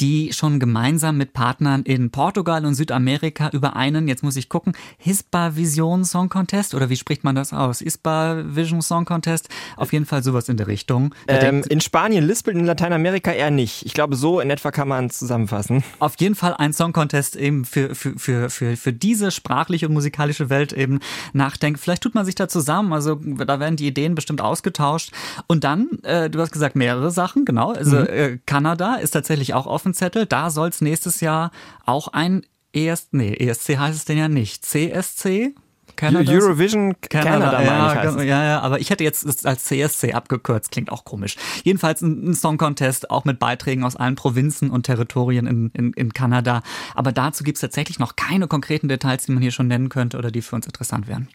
die schon gemeinsam mit Partnern in Portugal und Südamerika über einen, jetzt muss ich gucken, Hispa Vision Song Contest oder wie spricht man das aus? Hispa Vision Song Contest? Auf jeden Fall sowas in der Richtung. Ähm, in Spanien lispelt, in Lateinamerika eher nicht. Ich glaube, so in etwa kann man es zusammenfassen. auf jeden Fall ein Song Contest eben für, für, für, für, für diese sprachliche und musikalische Welt eben nachdenkt. Vielleicht tut man sich da zusammen, also da werden die Ideen bestimmt ausgetauscht. Und dann, äh, du hast gesagt, mehrere Sachen, genau. Also äh, Kanada ist tatsächlich auch auf dem Zettel. Da soll es nächstes Jahr auch ein ES, nee, ESC heißt es denn ja nicht. CSC? Canada's- Eurovision Canada, ich, ja, es. ja, ja, aber ich hätte jetzt es als CSC abgekürzt, klingt auch komisch. Jedenfalls ein, Song Contest, auch mit Beiträgen aus allen Provinzen und Territorien in, in, in Kanada. Aber dazu gibt's tatsächlich noch keine konkreten Details, die man hier schon nennen könnte oder die für uns interessant wären.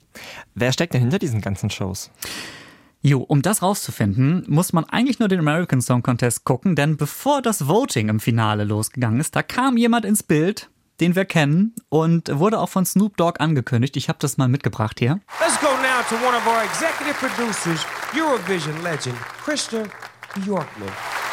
Wer steckt denn hinter diesen ganzen Shows? Jo, um das rauszufinden, muss man eigentlich nur den American Song Contest gucken, denn bevor das Voting im Finale losgegangen ist, da kam jemand ins Bild, den wir kennen und wurde auch von Snoop Dogg angekündigt. Ich habe das mal mitgebracht hier. Let's go now to one of our executive producers, Eurovision legend, Krista Yorkman.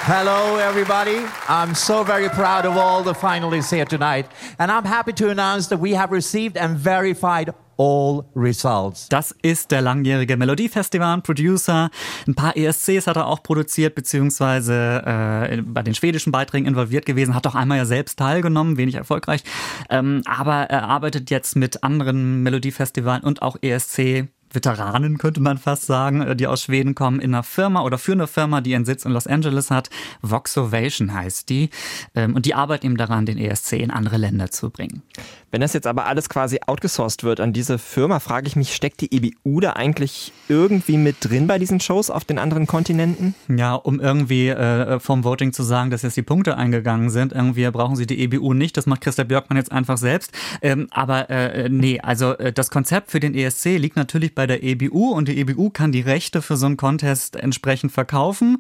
Hello, everybody. I'm so very proud of all the finalists here tonight, and I'm happy to announce that we have received and verified all results. Das ist der langjährige Melodiefestival-Producer. Ein paar ESCs hat er auch produziert, beziehungsweise äh, bei den schwedischen Beiträgen involviert gewesen. Hat auch einmal ja selbst teilgenommen, wenig erfolgreich. Ähm, aber er arbeitet jetzt mit anderen Melodiefestivalen und auch ESC. Veteranen könnte man fast sagen, äh, die aus Schweden kommen, in einer Firma oder für eine Firma, die ihren Sitz in Los Angeles hat. Voxovation heißt die. Ähm, Und die arbeiten eben daran, den ESC in andere Länder zu bringen. Wenn das jetzt aber alles quasi outgesourced wird an diese Firma, frage ich mich, steckt die EBU da eigentlich irgendwie mit drin bei diesen Shows auf den anderen Kontinenten? Ja, um irgendwie äh, vom Voting zu sagen, dass jetzt die Punkte eingegangen sind. Irgendwie brauchen sie die EBU nicht. Das macht Christa Björkmann jetzt einfach selbst. Ähm, aber äh, nee, also äh, das Konzept für den ESC liegt natürlich bei der EBU und die EBU kann die Rechte für so einen Contest entsprechend verkaufen.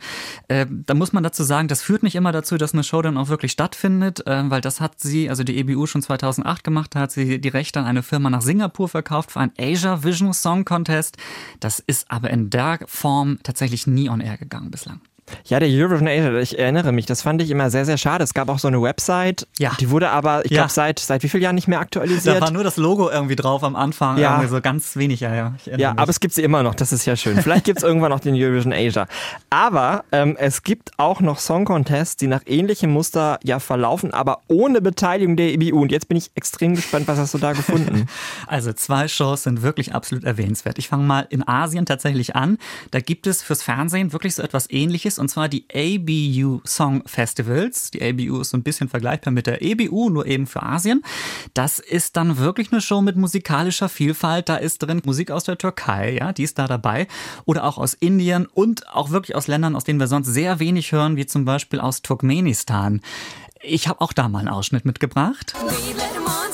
Äh, da muss man dazu sagen, das führt nicht immer dazu, dass eine Show dann auch wirklich stattfindet, äh, weil das hat sie, also die EBU schon 2008 gemacht, da hat sie die Rechte an eine Firma nach Singapur verkauft für einen Asia Vision Song Contest. Das ist aber in der Form tatsächlich nie on air gegangen bislang. Ja, der Eurovision Asia, ich erinnere mich, das fand ich immer sehr, sehr schade. Es gab auch so eine Website, Ja. die wurde aber, ich Ja. glaube, seit, seit wie vielen Jahren nicht mehr Da aktualisiert. war nur das Logo irgendwie drauf am Anfang, Ja. irgendwie so ganz wenig, ja, ja. Ja, mich. aber es gibt sie immer noch, das ist ja schön. Vielleicht gibt es [LAUGHS] irgendwann noch den Eurovision Asia. Aber ähm, es gibt auch noch Song Contests, die nach ähnlichem Muster ja verlaufen, aber ohne Beteiligung der EBU. Und jetzt bin ich extrem gespannt, was hast du da [LAUGHS] gefunden? Also zwei Shows sind wirklich absolut erwähnenswert. Ich fange mal in Asien tatsächlich an. Da gibt es fürs Fernsehen wirklich so etwas ähnliches und zwar die ABU Song Festivals. Die ABU ist so ein bisschen vergleichbar mit der EBU, nur eben für Asien. Das ist dann wirklich eine Show mit musikalischer Vielfalt. Da ist drin Musik aus der Türkei, ja, die ist da dabei. Oder auch aus Indien und auch wirklich aus Ländern, aus denen wir sonst sehr wenig hören, wie zum Beispiel aus Turkmenistan. Ich habe auch da mal einen Ausschnitt mitgebracht. Beylerim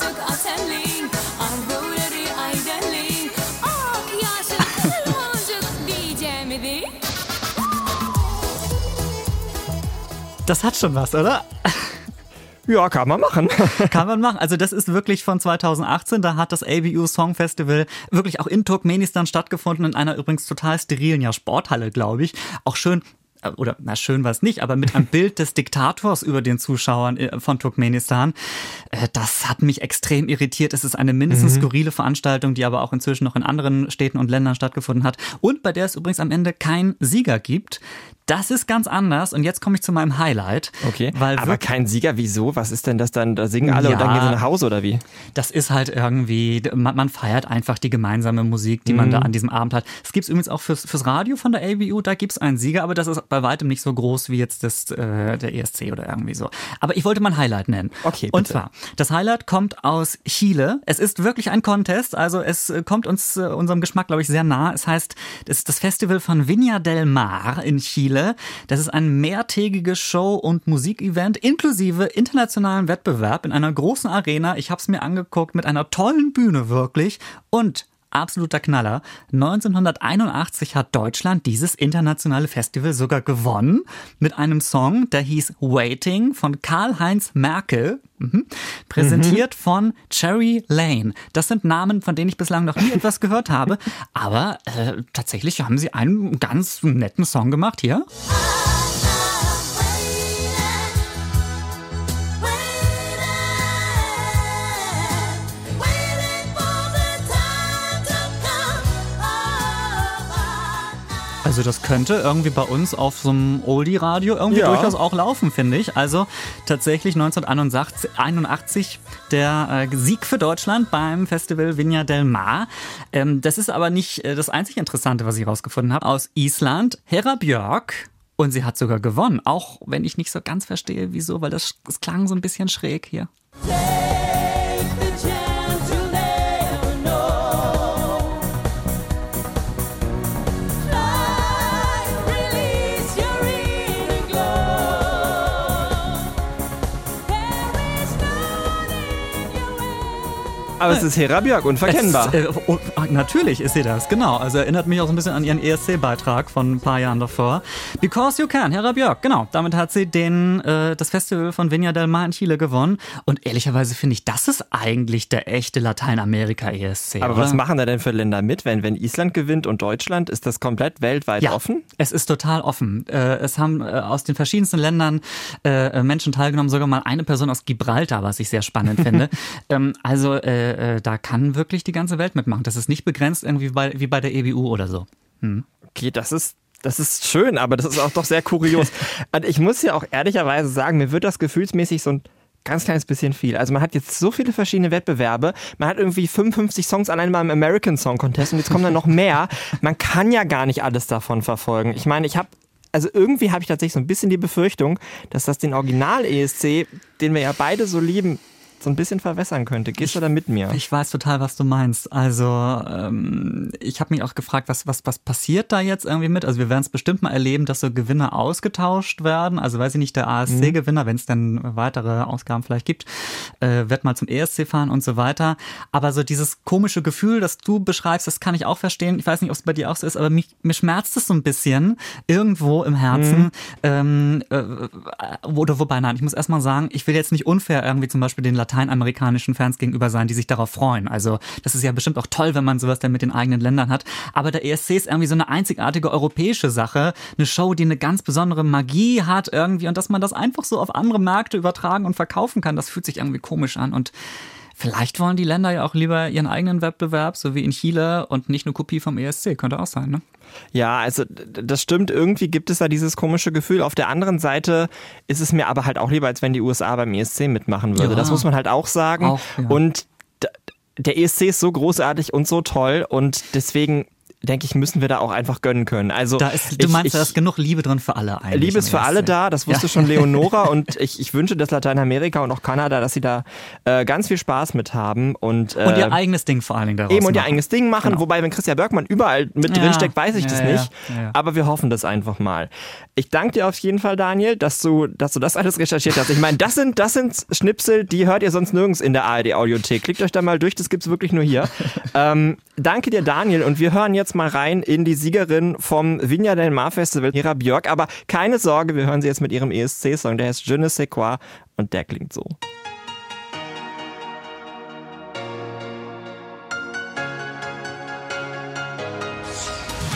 Das hat schon was, oder? [LAUGHS] Ja, kann man machen. [LAUGHS] Kann man machen. Also das ist wirklich von 2018. Da hat das ABU Song Festival wirklich auch in Turkmenistan stattgefunden, in einer übrigens total sterilen ja, Sporthalle, glaube ich. Auch schön oder na schön war es nicht, aber mit einem [LAUGHS] Bild des Diktators über den Zuschauern äh, von Turkmenistan. Äh, Das hat mich extrem irritiert. Es ist eine mindestens skurrile Veranstaltung, die aber auch inzwischen noch in anderen Städten und Ländern stattgefunden hat und bei der es übrigens am Ende keinen Sieger gibt. Das ist ganz anders und jetzt komme ich zu meinem Highlight. Okay. Aber kein Sieger, wieso? Was ist denn das dann? Da singen alle und dann Ja. gehen sie nach Hause oder wie? Das ist halt irgendwie, man, man feiert einfach die gemeinsame Musik, die man da an diesem Abend hat. Es gibt übrigens auch fürs, fürs Radio von der ABU, da gibt's einen Sieger, aber das ist bei weitem nicht so groß wie jetzt das, äh, der ESC oder irgendwie so. Aber ich wollte mal ein Highlight nennen. Okay, Und bitte. zwar, das Highlight kommt aus Chile. Es ist wirklich ein Contest, also es äh, kommt uns äh, unserem Geschmack, glaube ich, sehr nah. Es heißt, das ist das Festival von Viña del Mar in Chile. Das ist ein mehrtägiges Show- und Musikevent inklusive internationalen Wettbewerb in einer großen Arena. Ich habe es mir angeguckt mit einer tollen Bühne wirklich und absoluter Knaller. 1981 hat Deutschland dieses internationale Festival sogar gewonnen mit einem Song, der hieß Waiting von Karl-Heinz Merkel. Mhm. Präsentiert von Cherry Lane. Das sind Namen, von denen ich bislang noch nie etwas gehört habe. Aber äh, tatsächlich haben sie einen ganz netten Song gemacht hier. Also das könnte irgendwie bei uns auf so einem Oldie-Radio irgendwie Ja. durchaus auch laufen, finde ich. Also tatsächlich 1981 81 der äh, Sieg für Deutschland beim Festival Viña del Mar. Ähm, das ist aber nicht äh, das einzig Interessante, was ich rausgefunden habe. Aus Island, Hera Björk. Und sie hat sogar gewonnen, auch wenn ich nicht so ganz verstehe, wieso, weil das, das klang so ein bisschen schräg hier. Aber es ist Hera Björk, unverkennbar. Es, äh, oh, natürlich ist sie das, genau. Also erinnert mich auch so ein bisschen an ihren ESC-Beitrag von ein paar Jahren davor. Because You Can, Hera Björk, genau. Damit hat sie den, äh, das Festival von Viña del Mar in Chile gewonnen. Und ehrlicherweise finde ich, das ist eigentlich der echte Lateinamerika-ESC. Aber oder? was machen da denn für Länder mit? Wenn, wenn Island gewinnt und Deutschland, ist das komplett weltweit ja, offen? Es ist total offen. Äh, es haben äh, aus den verschiedensten Ländern äh, Menschen teilgenommen, sogar mal eine Person aus Gibraltar, was ich sehr spannend finde. [LAUGHS] Ähm, also äh, äh, da kann wirklich die ganze Welt mitmachen. Das ist nicht begrenzt irgendwie bei, wie bei der EBU oder so. Okay, das ist, das ist schön, aber das ist auch doch sehr kurios. [LAUGHS] Und ich muss ja auch ehrlicherweise sagen, mir wird das gefühlsmäßig so ein ganz kleines bisschen viel. Also man hat jetzt so viele verschiedene Wettbewerbe, man hat irgendwie 55 Songs allein beim American Song Contest und jetzt kommen dann noch mehr. Man kann ja gar nicht alles davon verfolgen. Ich meine, ich habe also irgendwie habe ich tatsächlich so ein bisschen die Befürchtung, dass das den Original-ESC, den wir ja beide so lieben, so ein bisschen verwässern könnte. Gehst du da mit mir? Ich weiß total, was du meinst. Also ähm, ich habe mich auch gefragt, was, was, was passiert da jetzt irgendwie mit? Also wir werden es bestimmt mal erleben, dass so Gewinner ausgetauscht werden. Also weiß ich nicht, der ASC-Gewinner, wenn es denn weitere Ausgaben vielleicht gibt, äh, wird mal zum ESC fahren und so weiter. Aber so dieses komische Gefühl, das du beschreibst, das kann ich auch verstehen. Ich weiß nicht, ob es bei dir auch so ist, aber mich, mir schmerzt es so ein bisschen irgendwo im Herzen. Ähm, äh, oder wobei, nein, ich muss erstmal sagen, ich will jetzt nicht unfair irgendwie zum Beispiel den lateinamerikanischen Fans gegenüber sein, die sich darauf freuen. Also das ist ja bestimmt auch toll, wenn man sowas dann mit den eigenen Ländern hat. Aber der ESC ist irgendwie so eine einzigartige europäische Sache. Eine Show, die eine ganz besondere Magie hat irgendwie und dass man das einfach so auf andere Märkte übertragen und verkaufen kann, das fühlt sich irgendwie komisch an und Vielleicht wollen die Länder ja auch lieber ihren eigenen Wettbewerb, so wie in Chile, und nicht eine Kopie vom ESC. Könnte auch sein, ne? Ja, also das stimmt. Irgendwie gibt es da dieses komische Gefühl. Auf der anderen Seite ist es mir aber halt auch lieber, als wenn die USA beim ESC mitmachen würde. Ja. Das muss man halt auch sagen. Auch, ja. Und der ESC ist so großartig und so toll und deswegen denke ich, müssen wir da auch einfach gönnen können. Also Da ist, du ich, meinst, ich, da ist genug Liebe drin für alle eigentlich. Liebe ist für alle da, das wusste Ja. schon [LAUGHS] Leonora und ich, ich wünsche, dass Lateinamerika und auch Kanada, dass sie da äh, ganz viel Spaß mit haben und, äh, Und ihr eigenes Ding vor allen Dingen daraus eben und ihr machen. eigenes Ding machen. Genau. Wobei, wenn Christian Bergmann überall mit Ja. drin steckt, weiß ich Ja, das nicht. Aber wir hoffen das einfach mal. Ich danke dir auf jeden Fall, Daniel, dass du, dass du das alles recherchiert hast. Ich meine, das sind, das sind Schnipsel, die hört ihr sonst nirgends in der ARD-Audiothek. Klickt euch da mal durch, das gibt's wirklich nur hier. [LAUGHS] ähm, danke dir, Daniel. Und wir hören jetzt mal rein in die Siegerin vom Vigna del Mar Festival, Hera Björk. Aber keine Sorge, wir hören sie jetzt mit ihrem ESC-Song. Der heißt Je ne sais quoi und der klingt so.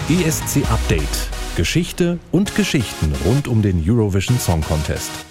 ESC Update. Geschichte und Geschichten rund um den Eurovision Song Contest.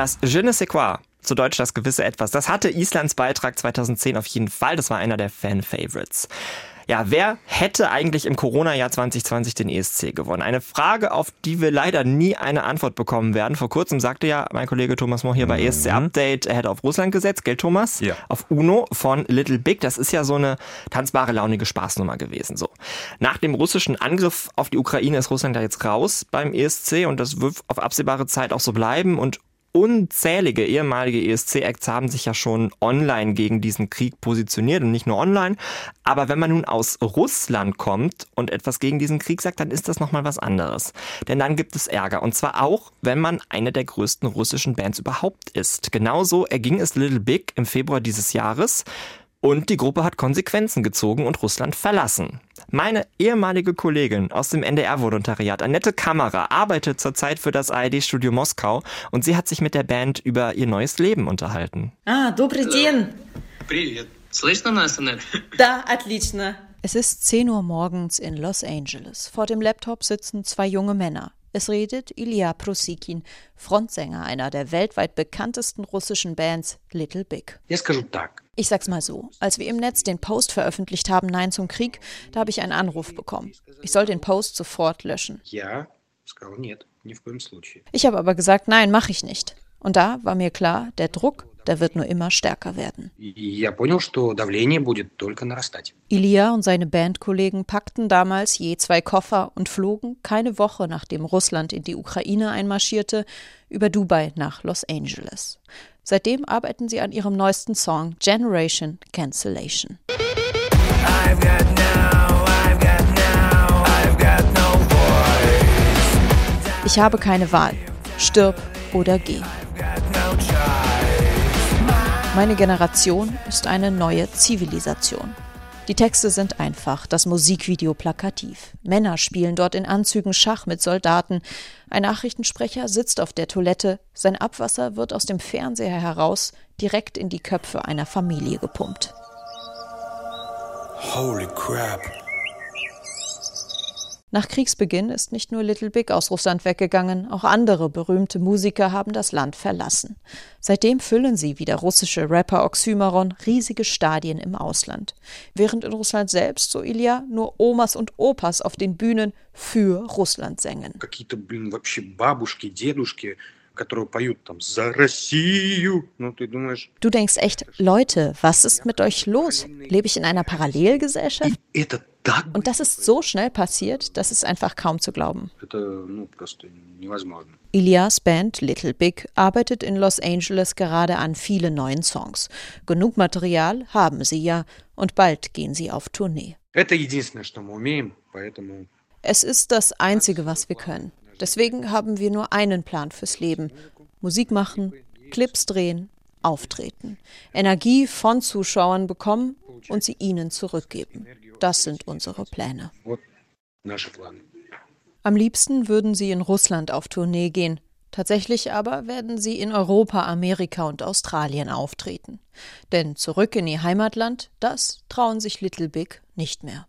Das Je ne sais quoi, zu Deutsch das gewisse Etwas, das hatte Islands Beitrag 2010 auf jeden Fall. Das war einer der Fan-Favorites. Ja, wer hätte eigentlich im Corona-Jahr 2020 den ESC gewonnen? Eine Frage, auf die wir leider nie eine Antwort bekommen werden. Vor kurzem sagte ja mein Kollege Thomas Mohr hier bei ESC Update, er hätte auf Russland gesetzt, gell Thomas? Ja. Auf Uno von Little Big. Das ist ja so eine tanzbare, launige Spaßnummer gewesen. So. Nach dem russischen Angriff auf die Ukraine ist Russland ja jetzt raus beim ESC und das wird auf absehbare Zeit auch so bleiben und Unzählige ehemalige ESC-Acts haben sich ja schon online gegen diesen Krieg positioniert und nicht nur online. Aber wenn man nun aus Russland kommt und etwas gegen diesen Krieg sagt, dann ist das nochmal was anderes. Denn dann gibt es Ärger. Und zwar auch, wenn man eine der größten russischen Bands überhaupt ist. Genauso erging es Little Big im Februar dieses Jahres. Und die Gruppe hat Konsequenzen gezogen und Russland verlassen. Meine ehemalige Kollegin aus dem NDR-Volontariat, Annette Kammerer, arbeitet zurzeit für das ARD-Studio Moskau und sie hat sich mit der Band über ihr neues Leben unterhalten. А, добрый день. Привет. Слышно нас, Аннет? [LAUGHS] Да, отлично. Es ist 10 Uhr morgens in Los Angeles. Vor dem Laptop sitzen zwei junge Männer. Es redet Ilya Prosikin, Frontsänger einer der weltweit bekanntesten russischen Bands Little Big. Ich sag's mal so, als wir im Netz den Post veröffentlicht haben, Nein zum Krieg, da habe ich einen Anruf bekommen. Ich soll den Post sofort löschen. Ich habe aber gesagt, nein, mache ich nicht. Und da war mir klar, der Druck, der wird nur immer stärker werden. Ilya und seine Bandkollegen packten damals je zwei Koffer und flogen keine Woche nachdem Russland in die Ukraine einmarschierte über Dubai nach Los Angeles. Seitdem arbeiten sie an ihrem neuesten Song Generation Cancellation. I've got now, I've got now, I've got no voice. Ich habe keine Wahl. Stirb oder geh. I've got no job. Meine Generation ist eine neue Zivilisation. Die Texte sind einfach, das Musikvideo plakativ. Männer spielen dort in Anzügen Schach mit Soldaten. Ein Nachrichtensprecher sitzt auf der Toilette, sein Abwasser wird aus dem Fernseher heraus direkt in die Köpfe einer Familie gepumpt. Holy crap. Nach Kriegsbeginn ist nicht nur Little Big aus Russland weggegangen, auch andere berühmte Musiker haben das Land verlassen. Seitdem füllen sie, wie der russische Rapper Oxymaron, riesige Stadien im Ausland. Während in Russland selbst, so Ilya, nur Omas und Opas auf den Bühnen für Russland sängen. Du denkst echt, Leute, was ist mit euch los? Lebe ich in einer Parallelgesellschaft? Und das ist so schnell passiert, das ist einfach kaum zu glauben. Ilias Band Little Big arbeitet in Los Angeles gerade an vielen neuen Songs. Genug Material haben sie ja und bald gehen sie auf Tournee. Es ist das Einzige, was wir können. Deswegen haben wir nur einen Plan fürs Leben. Musik machen, Clips drehen auftreten, Energie von Zuschauern bekommen und sie ihnen zurückgeben. Das sind unsere Pläne. Am liebsten würden sie in Russland auf Tournee gehen. Tatsächlich aber werden sie in Europa, Amerika und Australien auftreten. Denn zurück in ihr Heimatland, das trauen sich Little Big nicht mehr.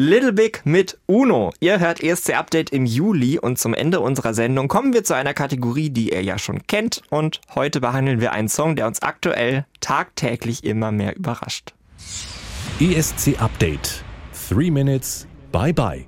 Little Big mit Uno. Ihr hört ESC Update im Juli und zum Ende unserer Sendung kommen wir zu einer Kategorie, die ihr ja schon kennt und heute behandeln wir einen Song, der uns aktuell tagtäglich immer mehr überrascht. ESC Update. Three Minutes. Bye bye.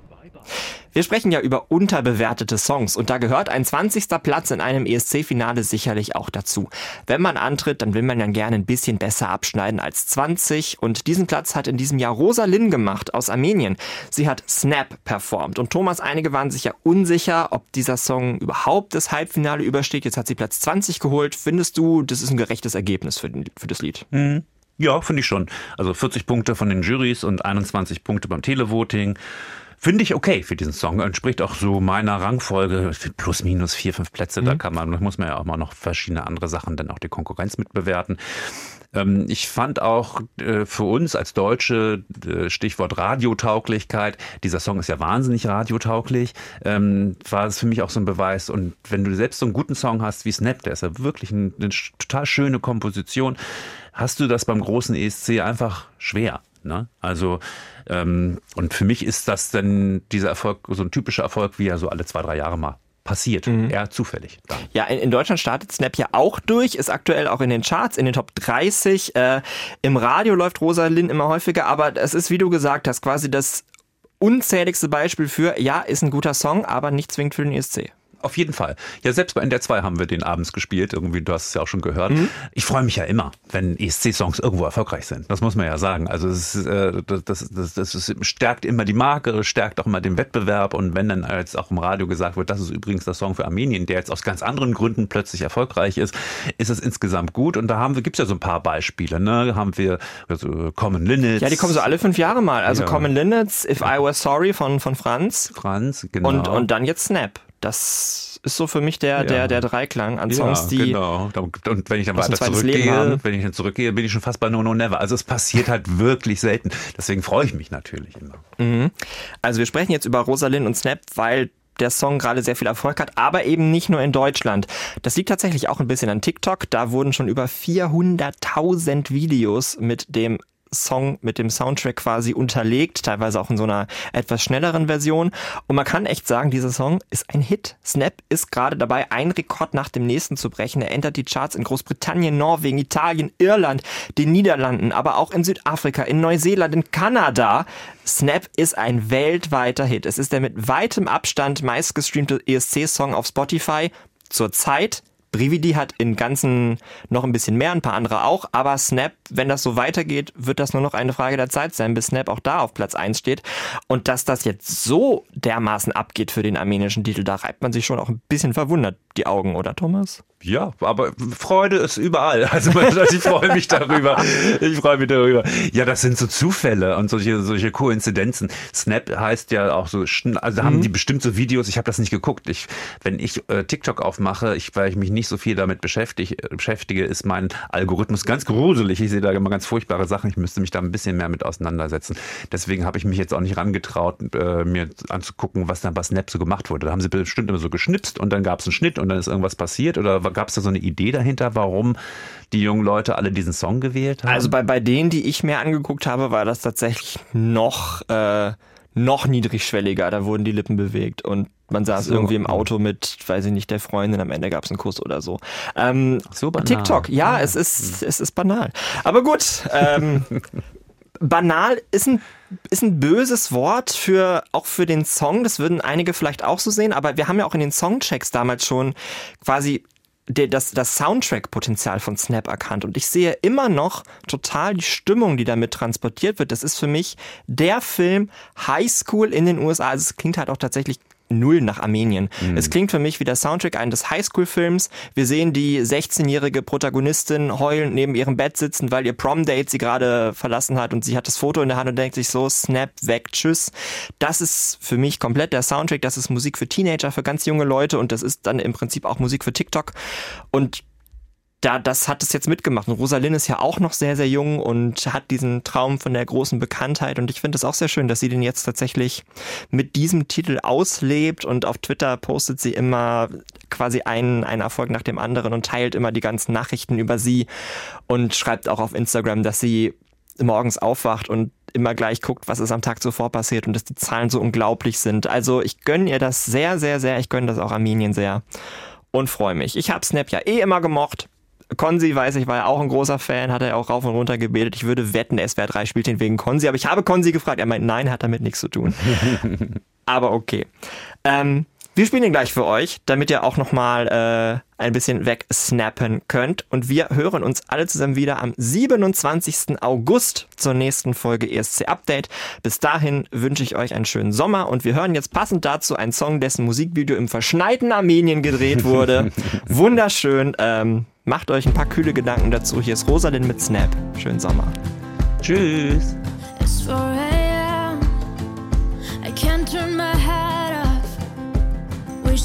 Wir sprechen ja über unterbewertete Songs und da gehört ein 20. Platz in einem ESC-Finale sicherlich auch dazu. Wenn man antritt, dann will man ja gerne ein bisschen besser abschneiden als 20 und diesen Platz hat in diesem Jahr Rosa Lin gemacht aus Armenien. Sie hat Snap performt und Thomas, einige waren sich ja unsicher, ob dieser Song überhaupt das Halbfinale übersteht. Jetzt hat sie Platz 20 geholt. Findest du, das ist ein gerechtes Ergebnis für, den, für das Lied? Mhm. Ja, finde ich schon. Also 40 Punkte von den Jurys und 21 Punkte beim Televoting. Finde ich okay für diesen Song. Entspricht auch so meiner Rangfolge. Plus, minus vier, fünf Plätze. Da kann man, da muss man ja auch mal noch verschiedene andere Sachen dann auch die Konkurrenz mitbewerten. Ähm, ich fand auch äh, für uns als Deutsche, äh, Stichwort Radiotauglichkeit, dieser Song ist ja wahnsinnig radiotauglich, ähm, war es für mich auch so ein Beweis. Und wenn du selbst so einen guten Song hast wie Snap, der ist ja wirklich ein, eine total schöne Komposition, hast du das beim großen ESC einfach schwer. Ne? Also ähm, und für mich ist das dann dieser Erfolg so ein typischer Erfolg, wie er so alle zwei, drei Jahre mal passiert. Eher zufällig. Dann. Ja, in, in Deutschland startet Snap ja auch durch, ist aktuell auch in den Charts, in den Top 30. Äh, Im Radio läuft Rosa Lin immer häufiger, aber es ist, wie du gesagt hast, quasi das unzähligste Beispiel für, ja, ist ein guter Song, aber nicht zwingend für den ESC. Auf jeden Fall. Ja, selbst bei NDR 2 haben wir den abends gespielt. Irgendwie, du hast es ja auch schon gehört. Ich freue mich ja immer, wenn ESC-Songs irgendwo erfolgreich sind. Das muss man ja sagen. Also es ist, äh, das, das, das, das stärkt immer die Marke, stärkt auch immer den Wettbewerb. Und wenn dann jetzt auch im Radio gesagt wird, das ist übrigens der Song für Armenien, der jetzt aus ganz anderen Gründen plötzlich erfolgreich ist, ist es insgesamt gut. Und da haben wir, gibt's ja so ein paar Beispiele. Ne? Haben wir also Common Linnets. Ja, die kommen so alle fünf Jahre mal. Also Ja. Common Linnets, If I Was Sorry von, von Franz. Franz, genau. Und, und dann jetzt Snap. Das ist so für mich der, Ja. der, der Dreiklang an Songs, ja, die genau. Und wenn ich dann weiter zurückgehe, wenn ich dann zurückgehe, bin ich schon fast bei No No Never. Also es passiert halt wirklich selten. Deswegen freue ich mich natürlich immer. Mhm. Also wir sprechen jetzt über Rosalind und Snap, weil der Song gerade sehr viel Erfolg hat, aber eben nicht nur in Deutschland. Das liegt tatsächlich auch ein bisschen an TikTok. Da wurden schon über 400.000 Videos mit dem Song mit dem Soundtrack quasi unterlegt, teilweise auch in so einer etwas schnelleren Version. Und man kann echt sagen, dieser Song ist ein Hit. Snap ist gerade dabei, einen Rekord nach dem nächsten zu brechen. Er entert die Charts in Großbritannien, Norwegen, Italien, Irland, den Niederlanden, aber auch in Südafrika, in Neuseeland, in Kanada. Snap ist ein weltweiter Hit. Es ist der mit weitem Abstand meistgestreamte ESC-Song auf Spotify zurzeit. Brividi hat in ganzen noch ein bisschen mehr, ein paar andere auch, aber Snap, wenn das so weitergeht, wird das nur noch eine Frage der Zeit sein, bis Snap auch da auf Platz 1 steht. Und dass das jetzt so dermaßen abgeht für den armenischen Titel, da reibt man sich schon auch ein bisschen verwundert die Augen, oder Thomas? Ja, aber Freude ist überall. [LAUGHS] Also ich freue mich darüber. Ich freue mich darüber. Ja, das sind so Zufälle und solche solche Koinzidenzen. Snap heißt ja auch so, also haben die bestimmt so Videos. Ich habe das nicht geguckt. Ich, wenn ich äh, TikTok aufmache, ich, weil ich mich nicht so viel damit beschäftige, beschäftige, ist mein Algorithmus ganz gruselig. Ich sehe da immer ganz furchtbare Sachen. Ich müsste mich da ein bisschen mehr mit auseinandersetzen. Deswegen habe ich mich jetzt auch nicht rangetraut, äh, mir anzugucken, was dann bei Snap so gemacht wurde. Da haben sie bestimmt immer so geschnipst und dann gab es einen Schnitt und dann ist irgendwas passiert. Oder gab es da so eine Idee dahinter, warum die jungen Leute alle diesen Song gewählt haben? Also bei, bei denen, die ich mir angeguckt habe, war das tatsächlich noch, äh, noch niedrigschwelliger. Da wurden die Lippen bewegt und man saß So. irgendwie im Auto mit, weiß ich nicht, der Freundin, am Ende gab es einen Kuss oder so. Ähm, so banal. TikTok, ja, es ist, es ist banal. Aber gut, ähm, [LAUGHS] banal ist ein ist ein böses Wort für auch für den Song. Das würden einige vielleicht auch so sehen, aber wir haben ja auch in den Songchecks damals schon quasi das, das Soundtrack-Potenzial von Snap erkannt. Und ich sehe immer noch total die Stimmung, die damit transportiert wird. Das ist für mich der Film High School in den USA. Also es klingt halt auch tatsächlich null nach Armenien. Es klingt für mich wie der Soundtrack eines Highschool-Films. Wir sehen die 16-jährige Protagonistin heulend neben ihrem Bett sitzen, weil ihr Prom-Date sie gerade verlassen hat und sie hat das Foto in der Hand und denkt sich so, snap, weg, tschüss. Das ist für mich komplett der Soundtrack. Das ist Musik für Teenager, für ganz junge Leute und das ist dann im Prinzip auch Musik für TikTok. Und da, das hat es jetzt mitgemacht. Und Rosalind ist ja auch noch sehr, sehr jung und hat diesen Traum von der großen Bekanntheit. Und ich finde es auch sehr schön, dass sie den jetzt tatsächlich mit diesem Titel auslebt. Und auf Twitter postet sie immer quasi einen, einen Erfolg nach dem anderen und teilt immer die ganzen Nachrichten über sie und schreibt auch auf Instagram, dass sie morgens aufwacht und immer gleich guckt, was ist am Tag zuvor passiert und dass die Zahlen so unglaublich sind. Also ich gönne ihr das sehr, sehr, sehr. Ich gönne das auch Armenien sehr und freue mich. Ich habe Snap ja eh immer gemocht. Konzi, weiß ich, war ja auch ein großer Fan, hat er auch rauf und runter gebetet. Ich würde wetten, SWR 3 spielt ihn wegen Konzi, aber ich habe Konzi gefragt. Er meint, nein, hat damit nichts zu tun. [LAUGHS] aber okay. Ähm, wir spielen ihn gleich für euch, damit ihr auch nochmal äh, ein bisschen wegsnappen könnt. Und wir hören uns alle zusammen wieder am 27. August zur nächsten Folge ESC Update. Bis dahin wünsche ich euch einen schönen Sommer und wir hören jetzt passend dazu einen Song, dessen Musikvideo im verschneiten Armenien gedreht wurde. [LAUGHS] Wunderschön. Ähm, macht euch ein paar kühle Gedanken dazu. Hier ist Rosalind mit Snap. Schönen Sommer. Tschüss.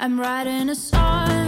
I'm writing a song.